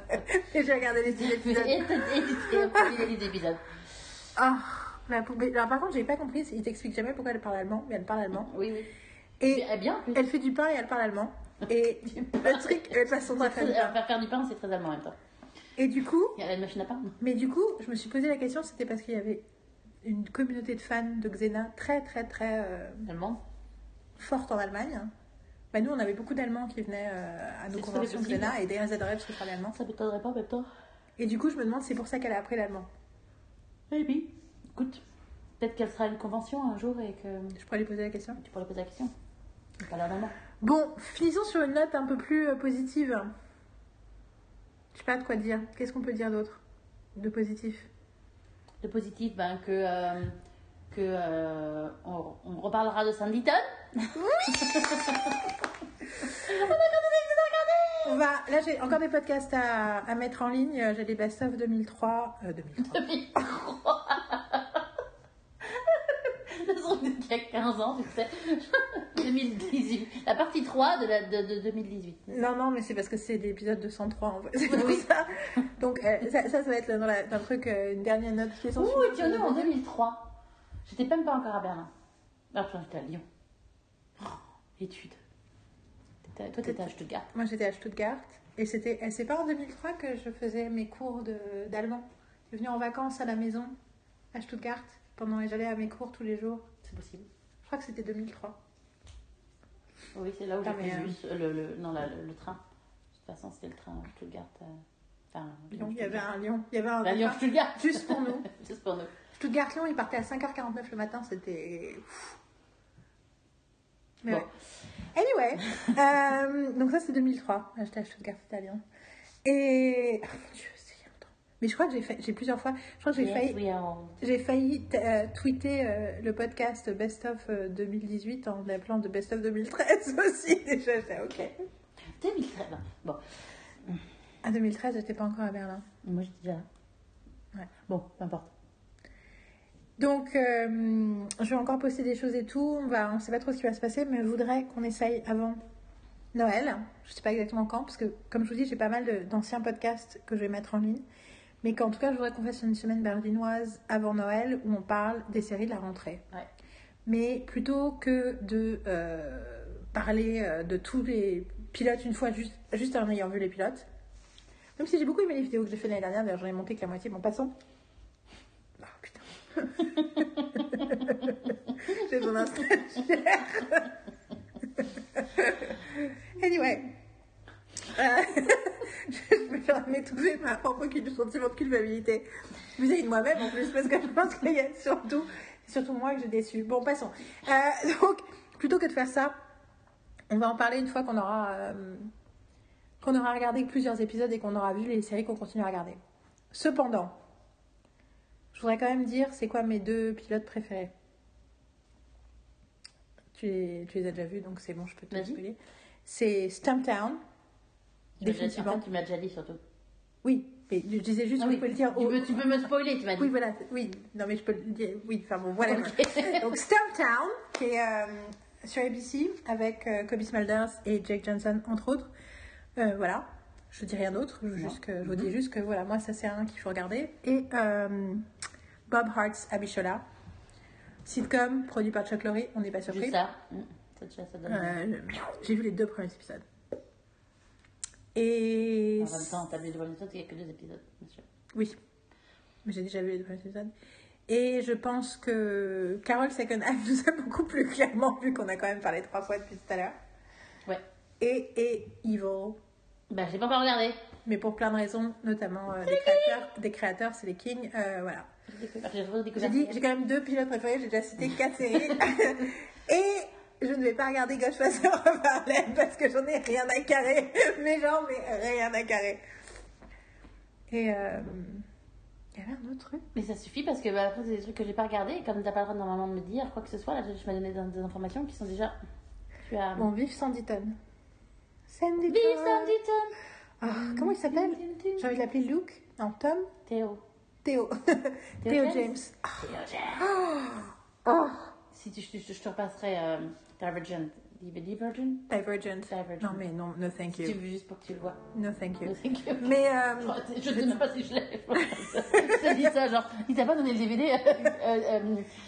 Et j'ai regardé les 10 Et épisodes. et les épisodes. Ah, la poupée. Alors, par contre, j'ai pas compris, il t'explique jamais pourquoi elle parle allemand, mais elle parle allemand. Oui, oui. Et Eh bien, elle fait du pain et elle parle allemand. Et le truc, elle passe son temps à faire du pain. Faire faire du pain, c'est très allemand en même temps. Et du coup, Il y a une machine à pain. mais du coup, je me suis posé la question, c'était parce qu'il y avait une communauté de fans de Xena très très très euh, Allemand. forte en Allemagne. Bah, nous, on avait beaucoup d'Allemands qui venaient euh, à nos conventions. Xena et d'ailleurs, ils adoraient parce que je parlais allemand. Ça m'étonnerait pas, maintenant. Et du coup, je me demande si c'est pour ça qu'elle a appris l'allemand. Maybe. Écoute, peut-être qu'elle sera à une convention un jour et que Je pourrais lui poser la question. tu pourrais poser la question. Elle parle allemand. Bon, finissons sur une note un peu plus euh, positive. Je sais pas de quoi dire. Qu'est-ce qu'on peut dire d'autre de positif? Le positif, ben, que, euh, que euh, on, on reparlera de Sandy Todd. On va, là j'ai encore des podcasts à, à mettre en ligne. J'ai des best-of 2003. Euh, 2003. il y a 15 ans, tu sais. 2018. La partie 3 de, la, de, de 2018. Non, non, mais c'est parce que c'est l'épisode 203 en fait. C'est pour ça. Donc, euh, ça, ça, ça va être dans, la, dans le truc, euh, une dernière note qui est censée. Ouh, tu es en 2003. J'étais même pas encore à Berlin. Ah, putain, j'étais à Lyon. Études. T'étais- Toi, t'étais à Stuttgart. Moi, j'étais à Stuttgart. Et c'était, et c'est pas en 2003 que je faisais mes cours d'allemand. Je suis venue en vacances à la maison à Stuttgart pendant et j'allais à mes cours tous les jours. C'est possible. Je crois que c'était 2003. Oui, c'est là où j'ai pris euh, le euh, le, le, non, la- le, le train. De toute façon, c'était le train Stuttgart. euh, Enfin, Lyon, il y avait un Lyon. Il y avait un Lyon Stuttgart. juste pour nous. Juste pour nous. Stuttgart-Lyon, il partait à 5h49 le matin. C'était. Mais Bon. ouais. Anyway, euh, donc ça c'est 2003. J'étais à Stuttgart, Lyon. Et. Oh mon dieu, c'est longtemps. Mais je crois que j'ai fait, j'ai plusieurs fois. Je crois que j'ai Yes, failli. J'ai failli euh, tweeter euh, le podcast Best of euh, 2018 en l'appelant de Best of 2013 aussi. Déjà, j'étais ok. 2013. Bon, À 2013, j'étais pas encore à Berlin. moi j'étais déjà là. Ouais. Bon, peu importe. Donc, euh, je vais encore poster des choses et tout. On va, on sait pas trop ce qui va se passer, mais je voudrais qu'on essaye avant Noël. Je sais pas exactement quand, parce que comme je vous dis, j'ai pas mal d'anciens podcasts que je vais mettre en ligne. Mais qu'en tout cas, je voudrais qu'on fasse une semaine berlinoise avant Noël où on parle des séries de la rentrée. Ouais. Mais plutôt que de euh, parler euh, de tous les pilotes une fois, juste, juste en ayant vu les pilotes. Même si j'ai beaucoup aimé les vidéos que j'ai fait l'année dernière, d'ailleurs j'en ai monté que la moitié. Bon, passons. Oh putain. Besoin d'un stagiaire. anyway. Euh, je me faire m'étouffer ma propre cul- sentiment de culpabilité vis-à-vis de moi-même en plus parce que je pense qu'il y a surtout, surtout moi que j'ai déçu. Bon, passons. Euh, donc, plutôt que de faire ça, on va en parler une fois qu'on aura, euh, qu'on aura regardé plusieurs épisodes et qu'on aura vu les séries qu'on continue à regarder. Cependant, je voudrais quand même dire c'est quoi mes deux pilotes préférés. Tu les, tu les as déjà vus donc c'est bon, je peux te spoiler. C'est Stumptown. Tu Définitivement. En fait, tu m'as déjà dit surtout. Oui, mais je disais juste Ah que oui. vous pouvez le dire. tu, au- peux, tu peux me spoiler, tu m'as dit. Oui, voilà, oui, non mais je peux le dire, oui, enfin bon, voilà. Ok. Donc Stumptown, qui est euh, sur ABC, avec euh, Kobe Smulders et Jake Johnson, entre autres. Euh, voilà, je dis rien d'autre, je, veux juste que, je vous dis juste que voilà, moi ça c'est un qu'il faut regarder. Et euh, Bob Hart's Abishola, sitcom produit par Chuck Lorre, on n'est pas surpris. Ça. Mm. Ça, déjà, ça donne. Euh, J'ai vu les deux premiers épisodes. Et... En même temps, t'as vu les autres, il n'y a que deux épisodes, bien sûr. Oui, mais j'ai déjà vu les deux premiers épisodes. Et je pense que Carol Second Half nous a beaucoup plus clairement, vu qu'on a quand même parlé trois fois depuis tout à l'heure. Ouais. Et, et Evil, Bah, j'ai pas encore regardé. mais pour plein de raisons, notamment euh, des, créateurs, des créateurs, c'est les Kings. euh, voilà. J'ai dit, j'ai quand même deux pilotes préférés, j'ai déjà cité quatre séries. et je ne vais pas regarder Ghostbusters of Harlem parce que j'en ai rien à carrer. Mais genre, mais rien à carrer. Et euh, il y avait un autre truc. Mais ça suffit parce que bah, après, c'est des trucs que j'ai pas regardé. Et comme t'as pas le droit normalement de me dire quoi que ce soit, là, je m'as donné des, des informations qui sont déjà. Tu as. Bon, vive Sanditon. Sanditon. Vive Sanditon Ah, comment il s'appelle? J'ai envie de l'appeler Luke. Non, Tom Théo. Théo. Théo James. Théo James. Oh Si tu, je, je, te repasserai euh, Divergent. Div- Divergent? Divergent. Divergent. Non, mais non, no thank Tu you. veux juste pour que tu le vois. No thank you. No, thank you. Mais euh, Je sais même pas si je l'ai. Je t'ai dit ça, genre, il t'a pas donné le DVD. euh, euh,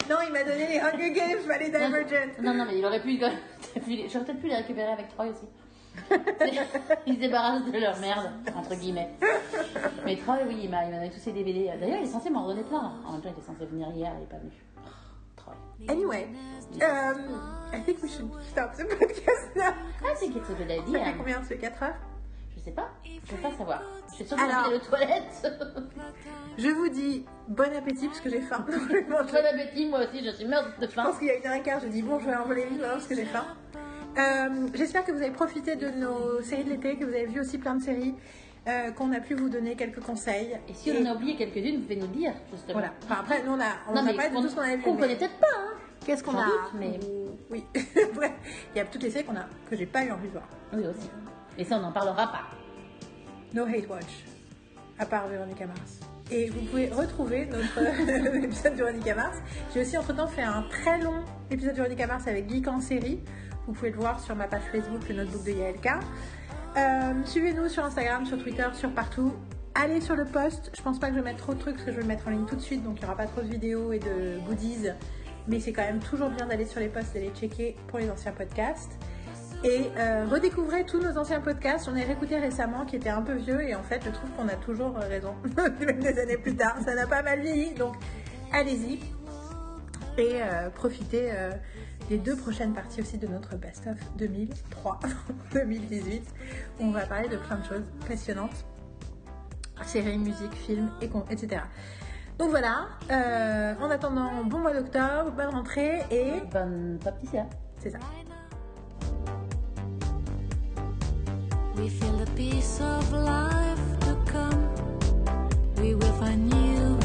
non, il m'a donné les Hunger Games, pas les Divergent. Non, non, mais il aurait pu. J'aurais peut-être pu les récupérer avec Troy aussi. Ils se débarrassent de leur merde, entre guillemets. Mais Troy, oui, il m'a donné tous ses DVD. D'ailleurs, il est censé m'en redonner plein. En même temps, il est censé venir hier, il est pas venu. Troy. Anyway, um, I think we should stop the podcast now. C'est quelque chose que t'as dit. Ça fait hein. combien Ça fait 4 heures? Je sais pas. Je veux pas savoir. Je suis sûre que Alors. aux toilettes. Je vous dis bon appétit parce que j'ai faim. Je bon appétit, moi aussi, je suis morte de Je faim. pense qu'il y a une heure et quart, je dis bon, je vais envoler maintenant parce que j'ai faim. Euh, J'espère que vous avez profité de nos séries de l'été, que vous avez vu aussi plein de séries, euh, qu'on a pu vous donner quelques conseils. Et si on en a oublié quelques-unes, vous pouvez nous dire, justement. Voilà. Enfin, après, nous, on a, on Non, a pas qu'on tout ce qu'on avait vu. qu'on connaît peut-être pas, hein. Qu'est-ce qu'on a doute, mais- Oui. Il y a toutes les séries qu'on a, que j'ai pas eu envie de voir. Oui, aussi. Et ça, on n'en parlera pas. No Hate Watch. À part Véronica Mars. Et vous pouvez retrouver notre épisode de Veronica Mars. J'ai aussi entre-temps fait un très long épisode de Veronica Mars avec Geek en série. Vous pouvez le voir sur ma page Facebook, le notebook de YLK. Euh, Suivez-nous sur Instagram, sur Twitter, sur partout. Allez sur le post. Je pense pas que je vais mettre trop de trucs parce que je vais le mettre en ligne tout de suite, donc il n'y aura pas trop de vidéos et de goodies. Mais c'est quand même toujours bien d'aller sur les posts, d'aller checker pour les anciens podcasts. Et euh, redécouvrez tous nos anciens podcasts. On est réécouté récemment qui étaient un peu vieux et en fait je trouve qu'on a toujours raison. Même des années plus tard, ça n'a pas mal vieilli. Donc allez-y et euh, profitez des deux prochaines parties aussi de notre best-of 2003-2018 où on va parler de plein de choses passionnantes. Séries, musique, films, et con- etc. Donc voilà, euh, en attendant, bon mois d'octobre, bonne rentrée et Bonne Patricia. c'est ça. We feel the peace of life to come. We will find you